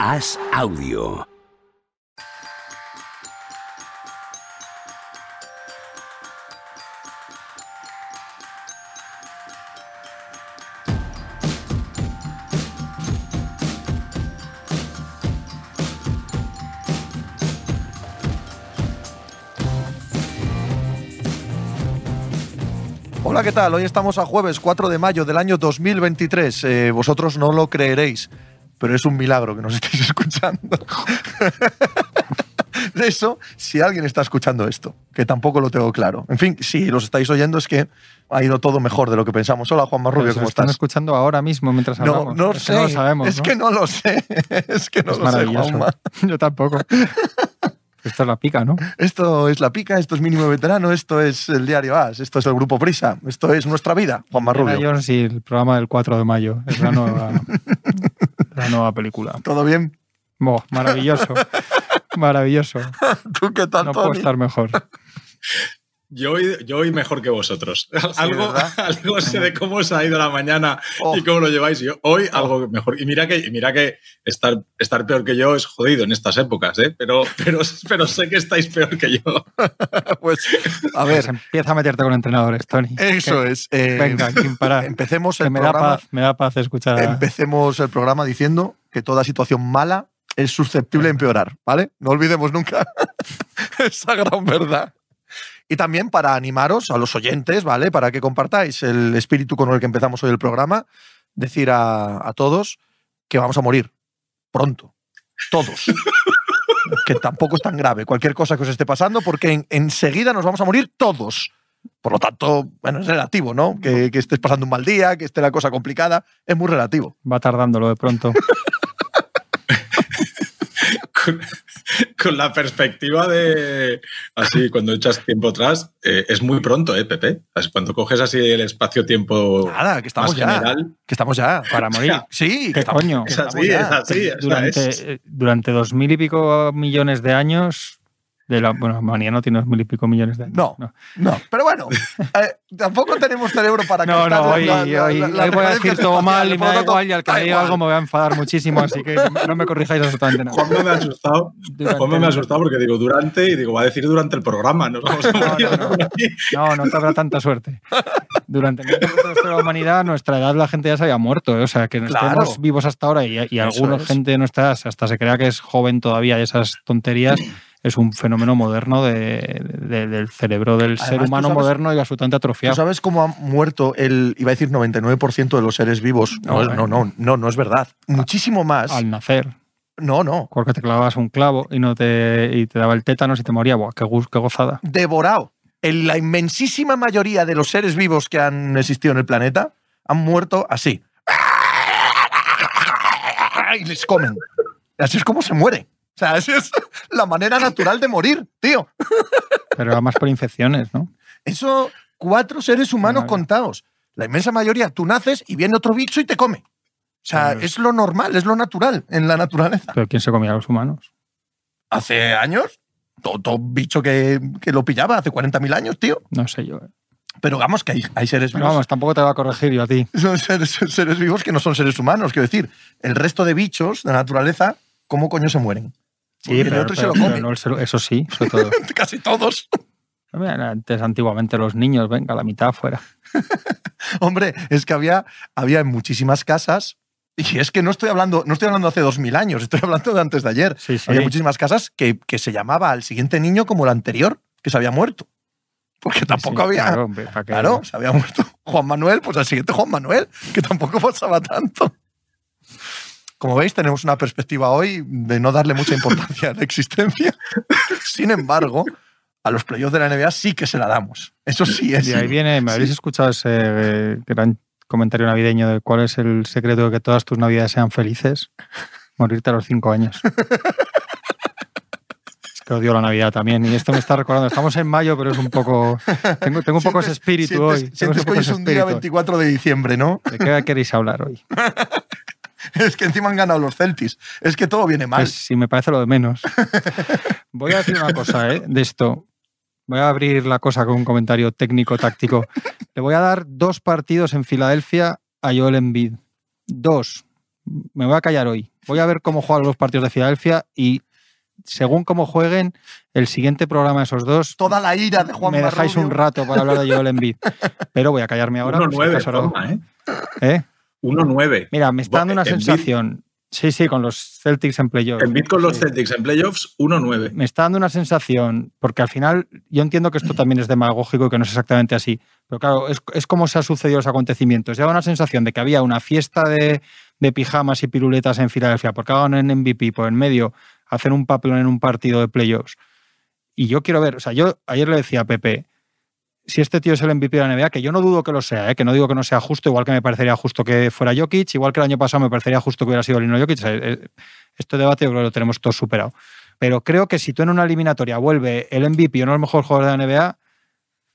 Haz audio. Hola, ¿qué tal? Hoy estamos a jueves 4 de mayo del año 2023. Eh, vosotros no lo creeréis, pero es un milagro que nos estéis escuchando. de eso, si alguien está escuchando esto, que tampoco lo tengo claro. En fin, si los estáis oyendo es que ha ido todo mejor de lo que pensamos. Hola, Juan Marrubio, ¿cómo están estás? escuchando ahora mismo mientras No, hablamos. no Es que sé. no lo sabemos. es ¿no? que no lo sé. es que no es lo sé. Juanma. Yo tampoco. Esto es la pica, ¿no? Esto es La Pica, esto es Mínimo Veterano, esto es el Diario As, esto es el Grupo Prisa, esto es nuestra vida, Juan Marrubio. Jones y el programa del 4 de mayo. Es la nueva, la nueva película. ¿Todo bien? Buah, maravilloso. Maravilloso. ¿Tú qué tal, No puedo estar mejor. Yo hoy, yo hoy mejor que vosotros. algo, ¿verdad? algo sé de cómo os ha ido la mañana Oh. y cómo lo lleváis. Yo hoy algo mejor. Y mira que, mira que estar, estar peor que yo es jodido en estas épocas, ¿eh? pero, pero, pero sé que estáis peor que yo. Pues, a ver, Pues empieza a meterte con entrenadores, Tony. eso Que- es. eh, Venga, sin parar. Empecemos Que el me da programa. paz, me da paz escuchar a... Empecemos el programa diciendo que toda situación mala es susceptible de empeorar, ¿vale? No olvidemos nunca esa gran verdad. Y también para animaros a los oyentes, ¿vale? Para que compartáis el espíritu con el que empezamos hoy el programa, decir a, a todos que vamos a morir pronto. Todos. que tampoco es tan grave cualquier cosa que os esté pasando, porque en- enseguida nos vamos a morir todos. Por lo tanto, bueno, es relativo, ¿no? Que, que estés pasando un mal día, que esté la cosa complicada, es muy relativo. Va tardándolo de pronto. Con, con la perspectiva de. Así, cuando echas tiempo atrás, eh, es muy pronto, ¿eh, Pepe? Así, Cuando coges así el espacio-tiempo Nada, que estamos más ya. general. Que estamos ya. Para morir. Sí, que ¿Qué estamos- coño? Es así, es durante, es- eh, durante dos mil y pico millones de años. De la, bueno, Manía no tiene dos mil y pico millones de años. No, no. Pero bueno, eh, tampoco tenemos cerebro para No, no, hoy, la- la- hoy- la- hoy voy a decir todo mal y me da igual y al que me diga algo me voy a enfadar muchísimo, así que no me- no corrijáis absolutamente nada. Juanma me ha asustado. Juanma me ha asustado porque digo durante y digo, va a decir durante el programa. Nos vamos a morir no, no. aquí. No, no te habrá tanta suerte. Durante de la humanidad, a nuestra edad la gente ya se había muerto. ¿eh? O sea, que no Claro. estemos vivos hasta ahora y, y es. gente de nuestra edad hasta se crea que es joven todavía y esas tonterías, es un fenómeno moderno de- de- del cerebro del ser Además, tú humano sabes- moderno y absolutamente ¿Tú atrofiado. sabes cómo ha muerto el, iba a decir 99% de los seres vivos? No, No, es- no, no, no, no es verdad. Muchísimo más. Al nacer. No, no. Porque te clavabas un clavo y no te, y te daba el tétanos y te moría. Buah, qué, qué gozada. Devorado. En la inmensísima mayoría de los seres vivos que han existido en el planeta han muerto así. Y les comen. Así es como se muere. O sea, esa es la manera natural de morir, tío. Pero era más por infecciones, ¿no? Eso, cuatro seres humanos contados. La inmensa mayoría, tú naces y viene otro bicho y te come. O sea, es lo normal, es lo natural en la naturaleza. Pero ¿quién se comía a los humanos? Hace años, todo, todo bicho que, que lo pillaba, hace 40.000 años, tío. No sé yo. ¿eh? Pero vamos, que hay, hay seres Pero vivos. vamos, tampoco te va a corregir yo a ti. Son seres, son seres vivos que no son seres humanos. Quiero decir, el resto de bichos de la naturaleza, ¿cómo coño se mueren? Porque viene otro y se lo pero come. no el eso sí, sobre todo. Casi todos. Antes, antiguamente, los niños, venga, la mitad fuera. Hombre, es que había, había en muchísimas casas, y es que no estoy hablando, no estoy hablando hace dos mil años, estoy hablando de antes de ayer. Sí, sí. Había muchísimas casas que, que se llamaba al siguiente niño como el anterior, que se había muerto. Porque tampoco Sí, había. Claro, Claro, se había muerto Juan Manuel, pues al siguiente Juan Manuel, que tampoco pasaba tanto. Como veis, tenemos una perspectiva hoy de no darle mucha importancia a la existencia. Sin embargo, a los playoffs de la NBA sí que se la damos. Eso sí es. De ahí viene, ¿me habéis escuchado ese eh, gran comentario navideño de cuál es el secreto de que todas tus navidades sean felices? Morirte a los cinco años. es que odio la Navidad también. Y esto me está recordando. Estamos en mayo, pero es un poco. Tengo, tengo un poco ese Sientes- espíritu sientes- hoy. Sientes ese que hoy es ese un día espíritu. 24 de diciembre, ¿no? ¿De qué queréis hablar hoy? Es que encima han ganado los Celtics. Es que todo viene mal. Pues sí, me parece lo de menos. Voy a decir una cosa ¿eh? de esto. Voy a abrir la cosa con un comentario técnico, táctico. Le voy a dar dos partidos en Filadelfia a Joel Embiid. Dos. me voy a callar hoy. Voy a ver cómo juegan los partidos de Filadelfia y según cómo jueguen, el siguiente programa de esos dos, Toda la ira de Juan me dejáis un rato para hablar de Joel Embiid. Pero voy a callarme ahora. por si 1-9, acaso no. Juanma, ¿eh? ¿Eh? 1-9. Mira, me está dando una sensación. Sí, sí, con los Celtics en playoffs. Embiid con los Sí. Celtics en playoffs, 1-9. me está dando una sensación, porque al final yo entiendo que esto también es demagógico y que no es exactamente así, pero claro, es, es como se han sucedido los acontecimientos. Ya una sensación de que había una fiesta de, de pijamas y piruletas en Filadelfia, porque hagan en MVP por en medio, hacen un papelón en un partido de playoffs. Y yo quiero ver, o sea, yo ayer le decía a Pepe, si este tío es el MVP de la NBA, que yo no dudo que lo sea, ¿eh? que no digo que no sea justo, igual que me parecería justo que fuera Jokic, igual que el año pasado me parecería justo que hubiera sido Lino Jokic. eh, Este debate lo tenemos todos superado. Pero creo que si tú en una eliminatoria vuelve el MVP o no el mejor jugador de la NBA,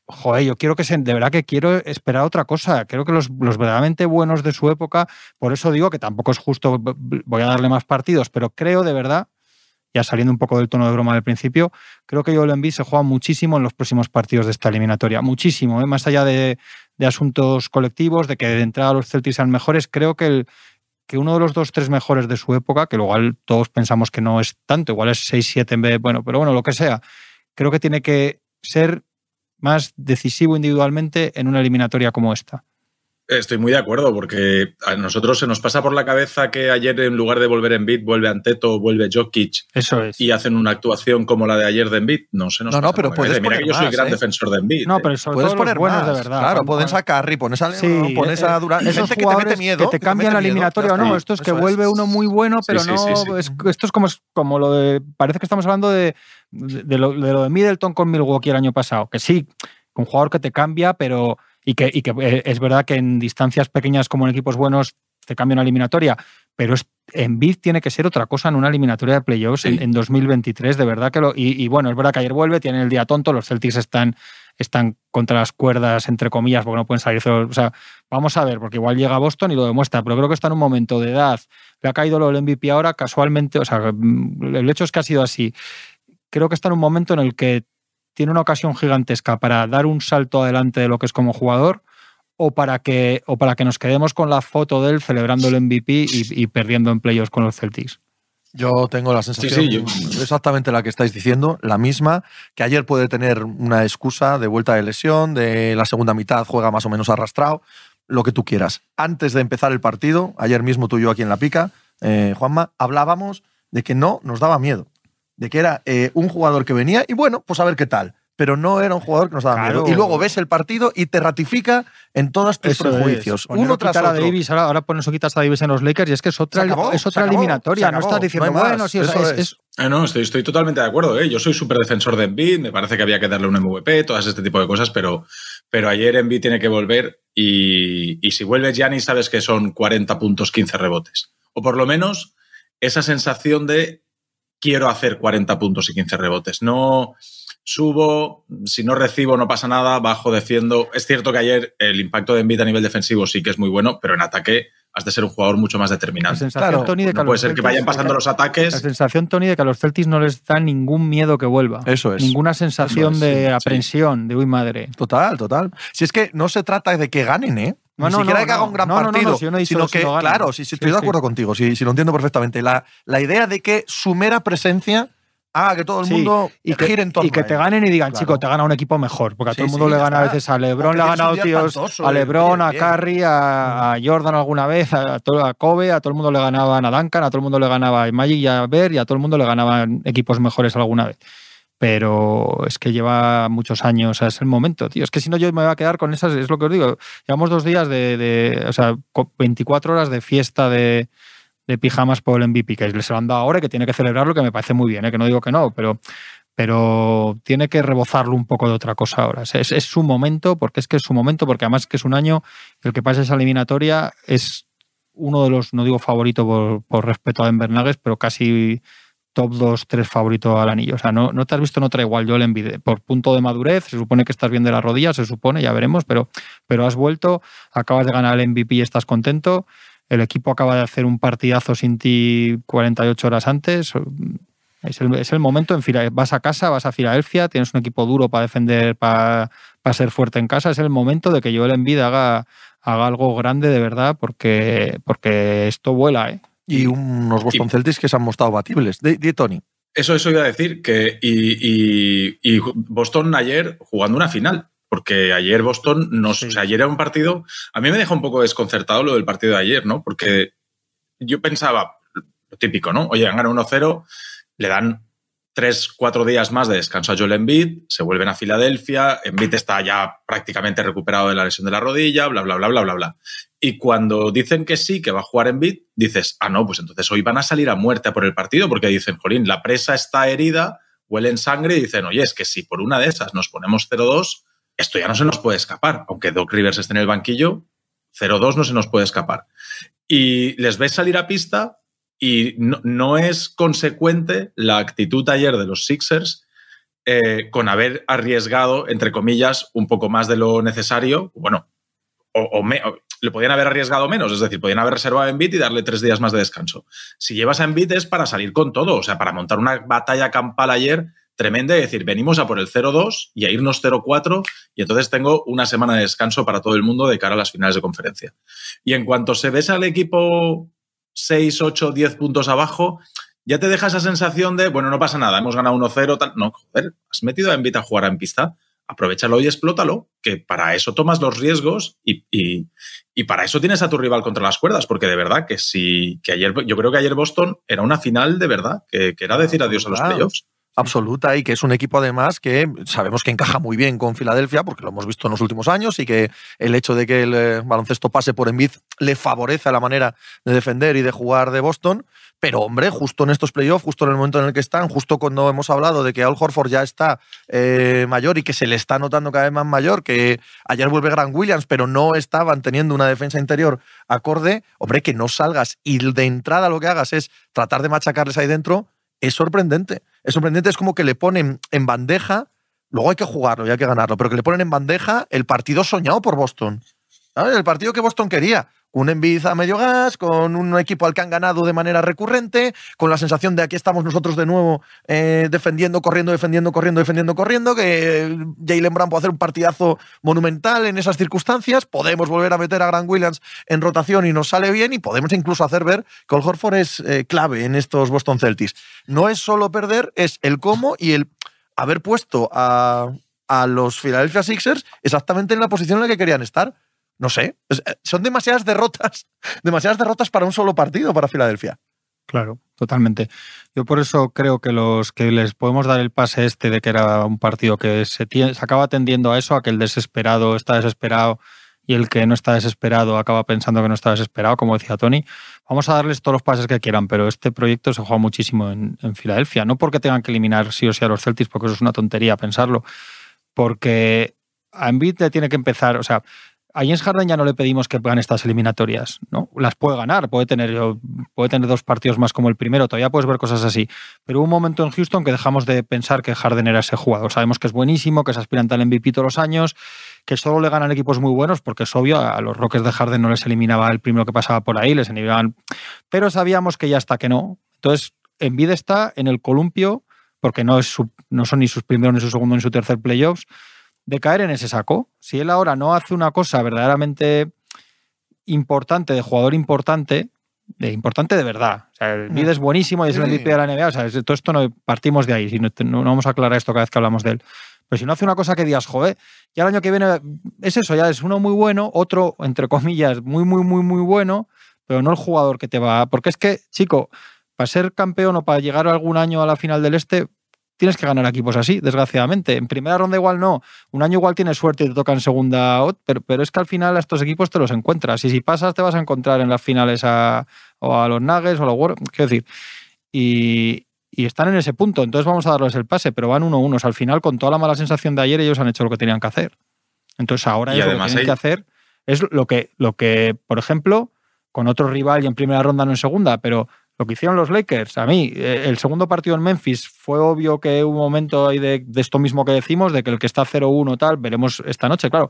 joder, yo quiero que se, de verdad que quiero esperar otra cosa. Creo que los, los verdaderamente buenos de su época, por eso digo que tampoco es justo, voy a darle más partidos, pero creo de verdad, ya saliendo un poco del tono de broma del principio, creo que Joel Embiid se juega muchísimo en los próximos partidos de esta eliminatoria. Muchísimo, ¿eh? más allá de, de asuntos colectivos, de que de entrada los Celtics sean mejores, creo que el que uno de los dos, tres mejores de su época, que igual todos pensamos que no es tanto, igual es 6-7 en vez, bueno, pero bueno, lo que sea, creo que tiene que ser más decisivo individualmente en una eliminatoria como esta. Estoy muy de acuerdo, porque a nosotros se nos pasa por la cabeza que ayer, en lugar de volver en beat, vuelve Anteto, vuelve Jokic Eso es. y hacen una actuación como la de ayer de Embiid. No se nos No, no, pasa pero por puedes Mira que yo soy más, gran ¿eh? defensor de Embiid. No, ¿eh? pero sobre Puedes todo los poner buenos más, de verdad. Claro, pones a Curry, pones a LeBron, Sí, pones eh, a Durant. esos gente que te jugadores mete miedo. que te cambian la eliminatoria o no. Esto es que vuelve uno muy bueno, pero sí, no. sí, sí. es- esto es como, como lo de. Parece que estamos hablando de, de, lo, de lo de Middleton con Milwaukee el año pasado. Que sí, un jugador que te cambia, pero. Y que, y que eh, es verdad que en distancias pequeñas como en equipos buenos te cambia una eliminatoria, pero es, Embiid tiene que ser otra cosa en una eliminatoria de playoffs en, Sí. en 2023, de verdad que lo. Y, y bueno, es verdad que ayer vuelve, tienen el día tonto, los Celtics están, están contra las cuerdas, entre comillas, porque no pueden salir. O sea, vamos a ver, porque igual llega a Boston y lo demuestra, pero creo que está en un momento de edad. Le ha caído lo del MVP ahora, casualmente, o sea, mm, el hecho es que ha sido así. Creo que está en un momento en el que tiene una ocasión gigantesca para dar un salto adelante de lo que es como jugador o para que, o para que nos quedemos con la foto de él celebrando el MVP y, y perdiendo en playoffs con los Celtics. Yo tengo la sensación sí, yo- exactamente la que estáis diciendo, la misma, que ayer puede tener una excusa de vuelta de lesión, de la segunda mitad juega más o menos arrastrado, lo que tú quieras. Antes de empezar el partido, ayer mismo tú y yo aquí en La Pica, eh, Juanma, hablábamos de que no nos daba miedo, de que era eh, un jugador que venía y bueno, pues a ver qué tal. Pero no era un jugador que nos daba Claro. miedo. Y luego ves el partido y te ratifica en todos tus Eso prejuicios. Poner Uno tras a. Davis, ahora, ahora pones o quitas a Davis en los Lakers y es que es otra, acabó, es otra acabó, eliminatoria. no estás diciendo, no bueno, sí, o sea, eso es- es. es- Ah, no, estoy, estoy totalmente de acuerdo. ¿eh? Yo soy súper defensor de Embiid, me parece que había que darle un MVP, todas este tipo de cosas, pero, pero ayer Embiid tiene que volver y, y si vuelve Giannis sabes que son 40 puntos, 15 rebotes. O por lo menos esa sensación de quiero hacer 40 puntos y 15 rebotes. No subo, si no recibo no pasa nada, bajo, defiendo. Es cierto que ayer el impacto de Embiid a nivel defensivo sí que es muy bueno, pero en ataque has de ser un jugador mucho más la determinante. sensación, Claro, Tony, de que a No puede ser que vayan pasando los La ataques. sensación, Tony, de que a los Celtics no les da ningún miedo que vuelva. Eso es. Ninguna sensación es, de sí, sí. aprensión, de uy madre. Total, total. Si es que no se trata de que ganen, ¿eh? No, Ni no, siquiera no, que haga no. un gran No, no, no, partido, si sino si que, no ganan. claro, sí, sí, Sí, estoy de sí. acuerdo contigo, sí, lo entiendo perfectamente. La, la idea de que su mera presencia haga que todo el Sí, mundo y que, gire en torno y que a te ganen y digan, Claro. chico, te gana un equipo mejor. Porque a Sí, todo el mundo sí, le gana a está. veces a LeBron, le ha ganado tíos a LeBron, a bien, bien. Curry, a, a Jordan alguna vez, a, a Kobe, a todo el mundo le ganaban a Duncan, a todo el mundo le ganaba a Magic y a Ver y a todo el mundo le ganaban equipos mejores alguna vez. Pero es que lleva muchos años, o sea, es el momento, tío. Es que si no, yo me voy a quedar con esas, es lo que os digo. Llevamos dos días de, o sea, co- 24 horas de fiesta de, de pijamas por el MVP, que se lo han dado ahora y que tiene que celebrarlo, que me parece muy bien, ¿eh? que no digo que no, pero, pero tiene que rebozarlo un poco de otra cosa ahora. Es, es su momento, porque es que es su momento, porque además que es un año el que pasa esa eliminatoria es uno de los, no digo favorito por, por respeto a Denver Nuggets, pero casi top 2, 3 favorito al anillo. O sea, no, no te has visto en otra igual, yo le envidié. Por punto de madurez, se supone que estás bien de la rodilla, se supone, ya veremos, pero, pero has vuelto, acabas de ganar el MVP y estás contento. El equipo acaba de hacer un partidazo sin ti 48 horas antes. Es el, es el momento, en vas a casa, vas a Filadelfia, tienes un equipo duro para defender, para, para ser fuerte en casa. Es el momento de que Joel Embiid haga, haga algo grande de verdad, porque, porque esto vuela, ¿eh? Y unos Boston Celtics que se han mostrado batibles. De, Tony. Eso, eso iba a decir, que y, y, Boston ayer jugando una final, porque ayer Boston nos, o sea, ayer era un partido, a mí me deja un poco desconcertado lo del partido de ayer, ¿no? Porque yo pensaba, lo típico, ¿no? Oye, han ganado 1-0, le dan tres, cuatro días más de descanso a Joel Embiid, se vuelven a Filadelfia, Embiid está ya prácticamente recuperado de la lesión de la rodilla, bla, bla, bla, bla, bla, bla. Y cuando dicen que sí, que va a jugar Embiid, dices, ah, no, pues entonces hoy van a salir a muerte por el partido, porque dicen, Jolín, la presa está herida, huele en sangre, y dicen, oye, es que si por una de esas nos ponemos 0-2, esto ya no se nos puede escapar. Aunque Doc Rivers esté en el banquillo, 0-2 no se nos puede escapar. Y les ves salir a pista y no, es consecuente la actitud ayer de los Sixers eh, con haber arriesgado, entre comillas, un poco más de lo necesario. Bueno, o, le podían haber arriesgado menos, es decir, podían haber reservado a Embiid y darle tres días más de descanso. Si llevas a Embiid es para salir con todo, o sea, para montar una batalla campal ayer tremenda y decir, venimos a por el 0-2 y a irnos 0-4 y entonces tengo una semana de descanso para todo el mundo de cara a las finales de conferencia. Y en cuanto se ves al equipo 6, 8, 10 puntos abajo, ya te deja esa sensación de, bueno, no pasa nada, hemos ganado 1-0, tal. No, joder, has metido a Envita a jugar en pista, aprovechalo y explótalo, que para eso tomas los riesgos y, y, para eso tienes a tu rival contra las cuerdas, porque de verdad que si, que ayer, yo creo que ayer Boston era una final de verdad, que, que era decir adiós a los playoffs absoluta y que es un equipo además que sabemos que encaja muy bien con Filadelfia porque lo hemos visto en los últimos años y que el hecho de que el eh, baloncesto pase por Embiid le favorece a la manera de defender y de jugar de Boston. Pero hombre, justo en estos playoffs, justo en el momento en el que están, justo cuando hemos hablado de que Al Horford ya está eh, mayor y que se le está notando cada vez más mayor, que ayer vuelve Grant Williams, pero no estaban teniendo una defensa interior acorde, hombre, que no salgas y de entrada lo que hagas es tratar de machacarles ahí dentro, es sorprendente. Es sorprendente, es como que le ponen en bandeja, luego hay que jugarlo y hay que ganarlo, pero que le ponen en bandeja el partido soñado por Boston. El partido que Boston quería. Un Embiid a medio gas, con un equipo al que han ganado de manera recurrente, con la sensación de aquí estamos nosotros de nuevo eh, defendiendo, corriendo, defendiendo, corriendo, defendiendo, corriendo, que Jalen Brown puede hacer un partidazo monumental en esas circunstancias, podemos volver a meter a Grant Williams en rotación y nos sale bien y podemos incluso hacer ver que Al Horford es eh, clave en estos Boston Celtics. No es solo perder, es el cómo y el haber puesto a, a los Philadelphia Sixers exactamente en la posición en la que querían estar no sé, eh, son demasiadas derrotas, demasiadas derrotas para un solo partido para Filadelfia. Claro, totalmente. Yo por eso creo que los que les podemos dar el pase este de que era un partido que se, acaba tendiendo a eso, a que el desesperado está desesperado y el que no está desesperado acaba pensando que no está desesperado, como decía Tony. Vamos a darles todos los pases que quieran, pero este proyecto se juega muchísimo en, en Filadelfia. No porque tengan que eliminar sí o sí a los Celtics, porque eso es una tontería pensarlo, porque a Embiid le tiene que empezar, o sea, a James Harden ya no le pedimos que gane estas eliminatorias, ¿no? Las puede ganar, puede tener, puede tener dos partidos más como el primero, todavía puedes ver cosas así. Pero hubo un momento en Houston que dejamos de pensar que Harden era ese jugador. Sabemos que es buenísimo, que es aspirante al MVP todos los años, que solo le ganan equipos muy buenos, porque es obvio, a los Rockets de Harden no les eliminaba el primero que pasaba por ahí, les eliminaban. Pero sabíamos que ya está que no. Entonces, Embiid está en el columpio, porque no, es no son ni sus primeros, ni su segundo, ni su tercer playoffs de caer en ese saco. Si él ahora no hace una cosa verdaderamente importante, de jugador importante, de importante de verdad. O sea, el mm. es buenísimo y es el MVP de la NBA. O sea, todo esto no partimos de ahí. Si no, no, vamos a aclarar esto cada vez que hablamos de él. Pero si no hace una cosa que digas, joder, ya el año que viene es eso, ya es uno muy bueno, otro, entre comillas, muy, muy, muy, muy bueno, pero no el jugador que te va. Porque es que, chico, para ser campeón o para llegar algún año a la final del Este, tienes que ganar equipos así, desgraciadamente. En primera ronda igual no, un año igual tienes suerte y te toca en segunda, pero, pero es que al final a estos equipos te los encuentras y si pasas te vas a encontrar en las finales a, o a los Nuggets o a los Warriors, quiero decir, y, están en ese punto, entonces vamos a darles el pase, pero van uno a uno. al final, con toda la mala sensación de ayer, ellos han hecho lo que tenían que hacer. Entonces ahora lo que tienen que hacer es lo que, lo que, por ejemplo, con otro rival y en primera ronda no en segunda, pero lo que hicieron los Lakers. A mí, eh, el segundo partido en Memphis fue obvio que un momento ahí de, esto mismo que decimos, de que el que está 0-1 tal, veremos esta noche, claro,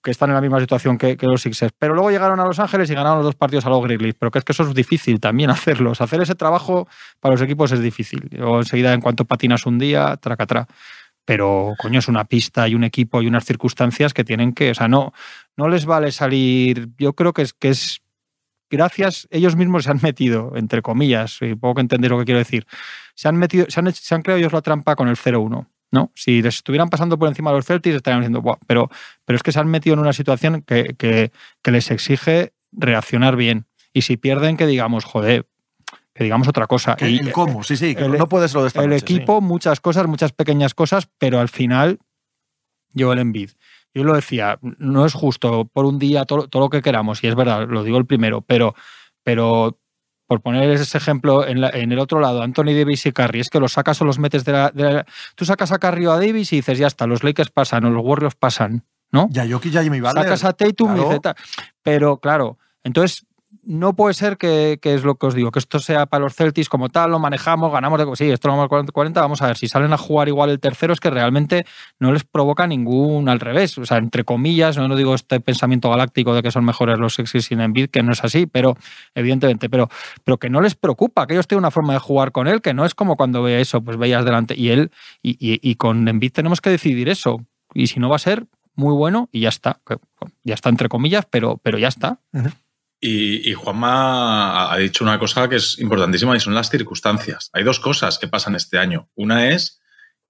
que están en la misma situación que, los Sixers. Pero luego llegaron a Los Ángeles y ganaron los dos partidos a los Grizzlies. Pero que es que eso es difícil también hacerlos. Hacer ese trabajo para los equipos es difícil. O enseguida, en cuanto patinas un día, tracatrá. Pero, coño, es una pista y un equipo y unas circunstancias que tienen que. O sea, no, no les vale salir. Yo creo que es, que es gracias, ellos mismos se han metido, entre comillas, y poco que entender lo que quiero decir, se han metido, se han, se han creado ellos la trampa con el 0-1. ¿no? Si les estuvieran pasando por encima de los Celtics, estarían diciendo, Buah", pero, pero es que se han metido en una situación que, que- que les exige reaccionar bien. Y si pierden, que digamos, joder, que digamos otra cosa. Que Y el cómo, sí, sí, que el- no puede ser lo de esta el noche, sí. equipo, muchas cosas, muchas pequeñas cosas, pero al final, yo el Embiid. Yo lo decía, no es justo por un día todo, todo lo que queramos, y es verdad, lo digo el primero, pero, pero por poner ese ejemplo en, la- en el otro lado, Anthony Davis y Curry, es que los sacas o los metes de la, de la- Tú sacas a Curry o a Davis y dices, ya está, los Lakers pasan o los Warriors pasan, ¿no? Ya Jokic, ya Jimmy Butler. Sacas a Tatum y claro. dices, "Ta". Pero claro, entonces no puede ser que, que es lo que os digo, que esto sea para los Celtics como tal, lo manejamos, ganamos de. Sí, esto lo ganamos 40, vamos a ver, si salen a jugar igual el tercero es que realmente no les provoca ningún al revés. O sea, entre comillas, no, digo este pensamiento galáctico de que son mejores los Sixers sin Embiid, que no es así, pero evidentemente, pero, pero que no les preocupa, que ellos tienen una forma de jugar con él, que no es como cuando ve eso, pues veías delante. Y él, y, y- con Embiid tenemos que decidir eso. Y si no va a ser, muy bueno y ya está. Ya está entre comillas, pero, pero ya está. Y, y Juanma ha dicho una cosa que es importantísima y son las circunstancias. Hay dos cosas que pasan este año. Una es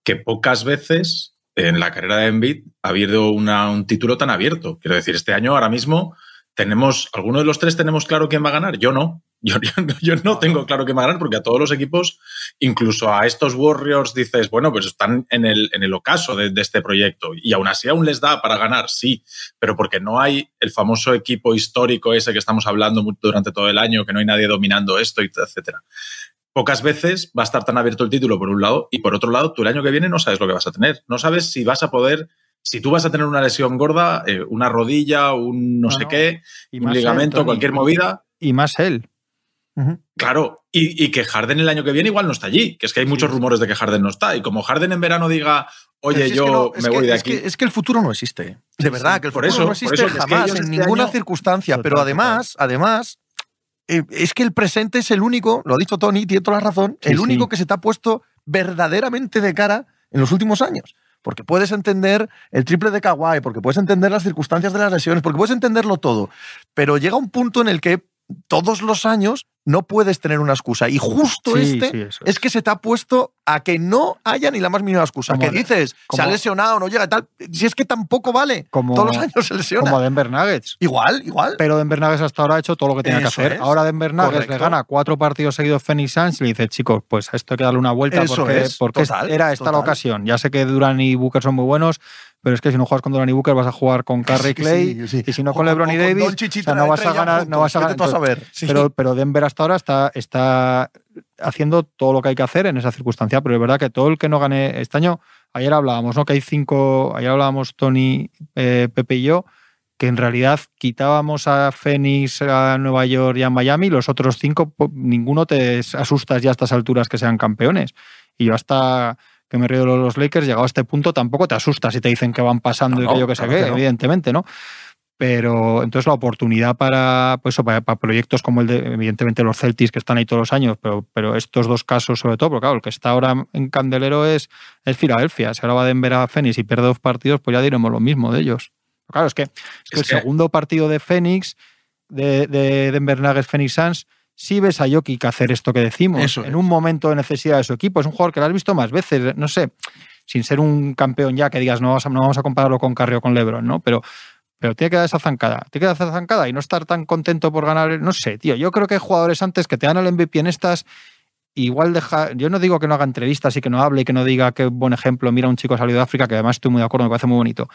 que pocas veces en la carrera de Embiid ha habido una- un título tan abierto. Quiero decir, este año ahora mismo tenemos, alguno de los tres tenemos claro quién va a ganar. Yo no. Yo, yo no- yo no tengo claro quién va a ganar porque a todos los equipos, incluso a estos Warriors, dices, bueno, pues están en el, en el ocaso de, de este proyecto y aún así aún les da para ganar, sí, pero porque no hay el famoso equipo histórico ese que estamos hablando durante todo el año, que no hay nadie dominando esto, etcétera. Pocas veces va a estar tan abierto el título por un lado y por otro lado, tú el año que viene no sabes lo que vas a tener. No sabes si vas a poder, si tú vas a tener una lesión gorda, eh, una rodilla, un no, sé qué, un él, ligamento, Tony, cualquier movida. Y más él. Claro, y, y que Harden el año que viene igual no está allí, que es que hay muchos sí. rumores de que Harden no está. Y como Harden en verano diga, oye, si yo no, me que- voy de es aquí. que- es que el futuro no existe. De verdad, sí, que el por futuro eso, no existe eso, es que jamás, en este ninguna año- circunstancia. Total, pero total. además, además, eh, es que el presente es el único, lo ha dicho Tony, tiene toda la razón, Sí, el único que se te ha puesto verdaderamente de cara en los últimos años. Porque puedes entender el triple de Kawhi, porque puedes entender las circunstancias de las lesiones, porque puedes entenderlo todo. Pero llega un punto en el que todos los años no puedes tener una excusa. Y justo Sí, este sí, es que se te ha puesto a que no haya ni la más mínima excusa. Como que dices, se ha lesionado, no llega y tal. Si es que tampoco vale. Como, Todos los años se lesiona. como Denver Nuggets. Igual, igual. Pero Denver Nuggets hasta ahora ha hecho todo lo que tenía que hacer. es. Ahora Denver Nuggets le gana cuatro partidos seguidos Phoenix Suns y le dice, chicos, pues a esto hay que darle una vuelta Eso porque, es, porque total, era esta la ocasión. Ya sé que Duran y Booker son muy buenos, pero es que si no juegas con Duran y Booker vas a jugar con Curry Sí, Clay sí, sí. y si no con LeBron y o Davis, o sea, no vas a ganar, no vas a ganar. Pero, pero Denver hasta ahora está, está haciendo todo lo que hay que hacer en esa circunstancia, pero es verdad que todo el que no gane este año, ayer hablábamos, ¿no? Que hay cinco, ayer hablábamos Tony, eh, Pepe y yo, que en realidad quitábamos a Phoenix, a Nueva York y a Miami, los otros cinco, ninguno te asustas ya a estas alturas que sean campeones. Y yo hasta que me río de los Lakers, llegado a este punto, tampoco te asustas si te dicen que van pasando No, y que yo que sé claro qué, que no. evidentemente, ¿no? Pero entonces la oportunidad para, pues para, para proyectos como el de, evidentemente, los Celtics que están ahí todos los años, pero, pero estos dos casos sobre todo, porque claro, el que está ahora en Candelero es, es Filadelfia. Si ahora va Denver a Phoenix y pierde dos partidos, pues ya diremos lo mismo de ellos. Pero claro, es que, es que Es el que- segundo partido de Phoenix, de, de Denver Nuggets Phoenix Suns, sí ves a Jokic hacer esto que decimos Eso en es. un momento de necesidad de su equipo. Es un jugador que lo has visto más veces, no sé, sin ser un campeón ya que digas no, no vamos a compararlo con Curry o con LeBron, ¿no? Pero, pero tiene que dar esa zancada, tiene que dar esa zancada y no estar tan contento por ganar, no sé, tío. Yo creo que hay jugadores antes que te dan el MVP en estas. Igual deja, yo no digo que no haga entrevistas y que no hable y que no diga qué buen ejemplo, mira un chico salido de África, que además estoy muy de acuerdo, me parece muy bonito.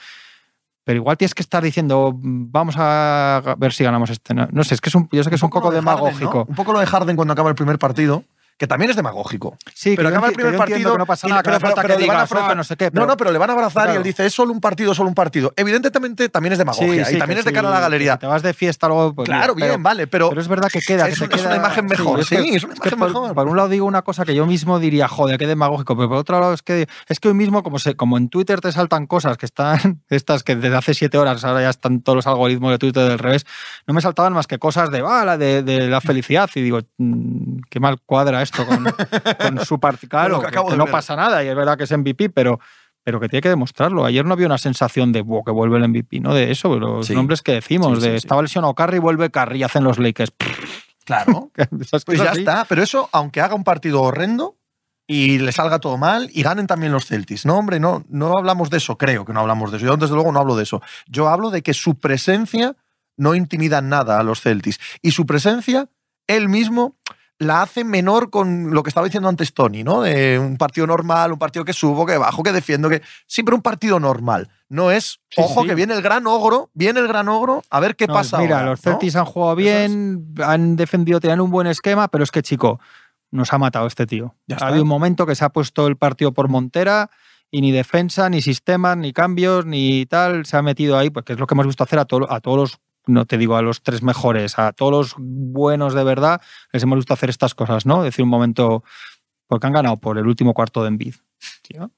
Pero igual tienes que estar diciendo, vamos a ver si ganamos este. No, no sé, es que es un, yo sé que es un poco lo de Harden, demagógico. ¿no? Un poco lo de Harden cuando acaba el primer partido, que también es demagógico. Sí, pero acaba el primer partido. que no pasa y- nada, que pero- falta pero que le van a digas, abrazar- "Ah, no sé qué. No, no, pero le van a abrazar y él dice, es solo un partido, solo un partido. Evidentemente también es demagogia Sí, sí, y también es de cara a la galería. si te vas de fiesta luego. pues claro, bien, pero- vale, pero, Pero es verdad que queda. es que un- te es una queda- imagen mejor, es que- sí, es una imagen por, mejor. por un lado digo una cosa que yo mismo diría, joder, qué demagógico, pero por otro lado es que es que hoy mismo, como, se, como en Twitter te saltan cosas que están, estas que desde hace siete horas ahora ya están todos los algoritmos de Twitter del revés, no me saltaban más que cosas de, ah, la de, de la felicidad. Y digo, mm, qué mal cuadra esto con, con su partido. Claro, que no ver. pasa nada y es verdad que es MVP, pero. pero que tiene que demostrarlo. Ayer no había una sensación de que vuelve el MVP, ¿no? De eso, los nombres que decimos, de estaba lesionado Carry, vuelve Carry, hacen los Lakers. Claro. pues ya está. Pero eso, aunque haga un partido horrendo y le salga todo mal y ganen también los Celtics. No, hombre, no, no hablamos de eso, creo que no hablamos de eso. Yo, desde luego, no hablo de eso. Yo hablo de que su presencia no intimida nada a los Celtics. Y su presencia, él mismo la hace menor con lo que estaba diciendo antes Tony, ¿no? De un partido normal, un partido que subo, que bajo, que defiendo, que. Siempre un partido normal. No es, ojo, que viene el gran ogro, viene el gran ogro, a ver qué pasa. Mira, los Celtics han jugado bien, han defendido, tenían un buen esquema, pero es que, chico, nos ha matado este tío. ha habido un momento que se ha puesto el partido por Montera y ni defensa, ni sistemas, ni cambios, ni tal, se ha metido ahí, porque es lo que hemos visto hacer a, a todos los no te digo a los tres mejores, a todos los buenos de verdad, les hemos visto hacer estas cosas, ¿no? Decir un momento, porque han ganado por el último cuarto de Envid. ¿No?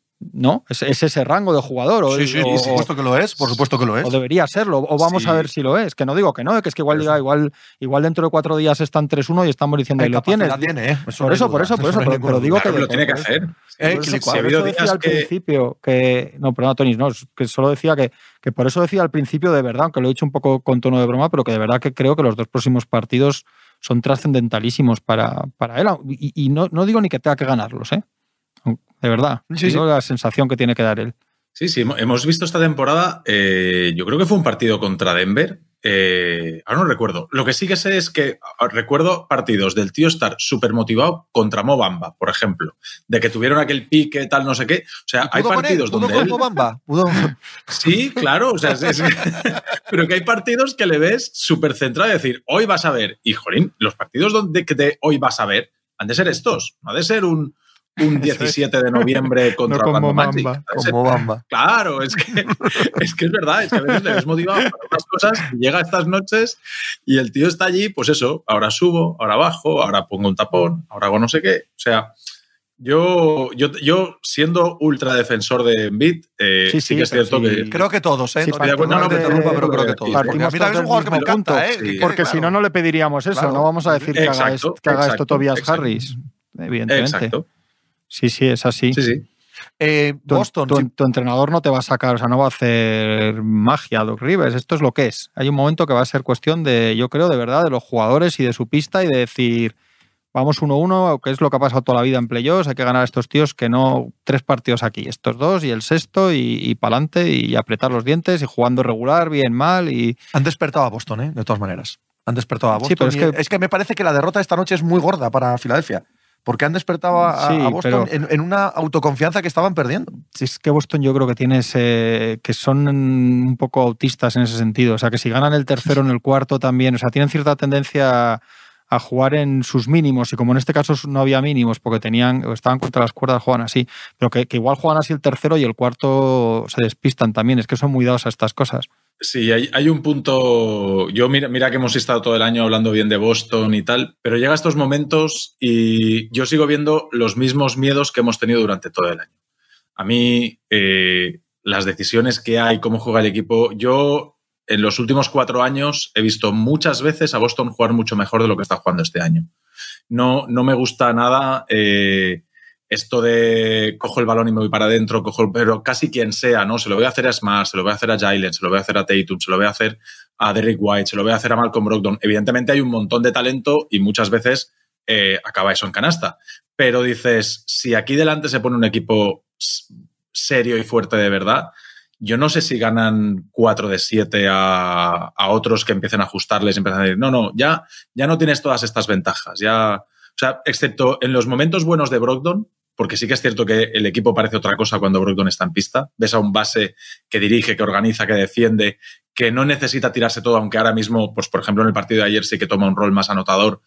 Es, ese rango de jugador. O, sí, sí, por supuesto que lo es, por supuesto que lo es. O debería serlo, o vamos a ver si lo es. Que no digo que no, que es que igual, diga, igual, igual dentro de cuatro días están 3-1 y estamos diciendo, ahí lo tienes. Tiene, ¿eh? por, eso, por eso, por eso, pero, digo que. lo tiene que hacer. Eh, si, ha habido decía al principio que. No, perdón, Tony, no, que solo decía que, que por eso decía al principio de verdad, aunque lo he dicho un poco con tono de broma, pero que de verdad que creo que los dos próximos partidos son trascendentalísimos para, para él. Y, no, no digo ni que tenga que ganarlos, ¿eh? De verdad. Sí, la sensación que tiene que dar él. Sí, sí, hemos visto esta temporada, eh, yo creo que fue un partido contra Denver. Eh, ahora no recuerdo. Lo que sí que sé es que recuerdo partidos del tío estar súper motivado contra Mobamba, por ejemplo, de que tuvieron aquel pique, tal, no sé qué. O sea, hay partidos donde. Él... Mobamba? Sí, claro. O sea, pero que hay partidos que le ves súper centrado y decir, hoy vas a ver. Y jolín, los partidos donde que te hoy vas a ver han de ser estos, no ha de ser un un 17 de noviembre contra no como Magic. Como Bamba. Claro, es que, es que es verdad, es que a veces le ves motivado para unas cosas, llega estas noches y el tío está allí, pues eso, ahora subo, ahora bajo, ahora pongo un tapón, ahora hago no sé qué. O sea, yo, yo, yo siendo ultra defensor de Embiid, eh, sí, que es cierto que. Creo que todos, ¿eh? no, no, me interrumpa, pero creo que todos. Porque a mí también es un jugador que me encanta, ¿eh? porque si no, no le pediríamos eso. No vamos a decir que, haga, esto, que haga esto Tobias Harris, evidentemente. Exacto. Sí, sí, es así. Sí, sí. Eh, Boston. Tu, entrenador no te va a sacar, o sea, no va a hacer magia, Doc Rivers. Esto es lo que es. Hay un momento que va a ser cuestión de, yo creo, de verdad, de los jugadores y de su pista y de decir, vamos 1-1, que es lo que ha pasado toda la vida en playoffs, hay que ganar a estos tíos que no tres partidos aquí, estos dos y el sexto y, y para adelante y apretar los dientes y jugando regular, bien, mal. y Han despertado a Boston, ¿eh? de todas maneras. Han despertado a Boston. Sí, pero es, que, es que me parece que la derrota esta noche es muy gorda para Filadelfia porque han despertado a, Boston en, una autoconfianza que estaban perdiendo. Sí, es que Boston yo creo que tiene que son un poco autistas en ese sentido. O sea, que si ganan el tercero en el cuarto también, o sea, tienen cierta tendencia a jugar en sus mínimos y como en este caso no había mínimos porque tenían estaban contra las cuerdas juegan así pero que, que igual juegan así el tercero y el cuarto se despistan también es que son muy dados a estas cosas Sí, hay, un punto. Yo, mira, mira que hemos estado todo el año hablando bien de Boston y tal, pero llega estos momentos y yo sigo viendo los mismos miedos que hemos tenido durante todo el año. A mí, eh, las decisiones que hay, cómo juega el equipo, yo en los últimos cuatro años he visto muchas veces a Boston jugar mucho mejor de lo que está jugando este año. No, no me gusta nada. Eh, esto de cojo el balón y me voy para adentro, cojo pero casi quien sea, ¿no? Se lo voy a hacer a Smart, se lo voy a hacer a Jalen, se lo voy a hacer a Tatum, se lo voy a hacer a Derrick White, se lo voy a hacer a Malcolm Brogdon. Evidentemente hay un montón de talento y muchas veces eh, acaba eso en canasta. Pero dices, si aquí delante se pone un equipo serio y fuerte de verdad, yo no sé si ganan 4 de 7 a, otros que empiecen a ajustarles y empiezan a decir, no, no, ya, ya no tienes todas estas ventajas. Ya, sea, excepto en los momentos buenos de Brogdon, porque sí que es cierto que el equipo parece otra cosa cuando Brogdon está en pista. Ves a un base que dirige, que organiza, que defiende, que no necesita tirarse todo, aunque ahora mismo, pues por ejemplo en el partido de ayer sí que toma un rol más anotador.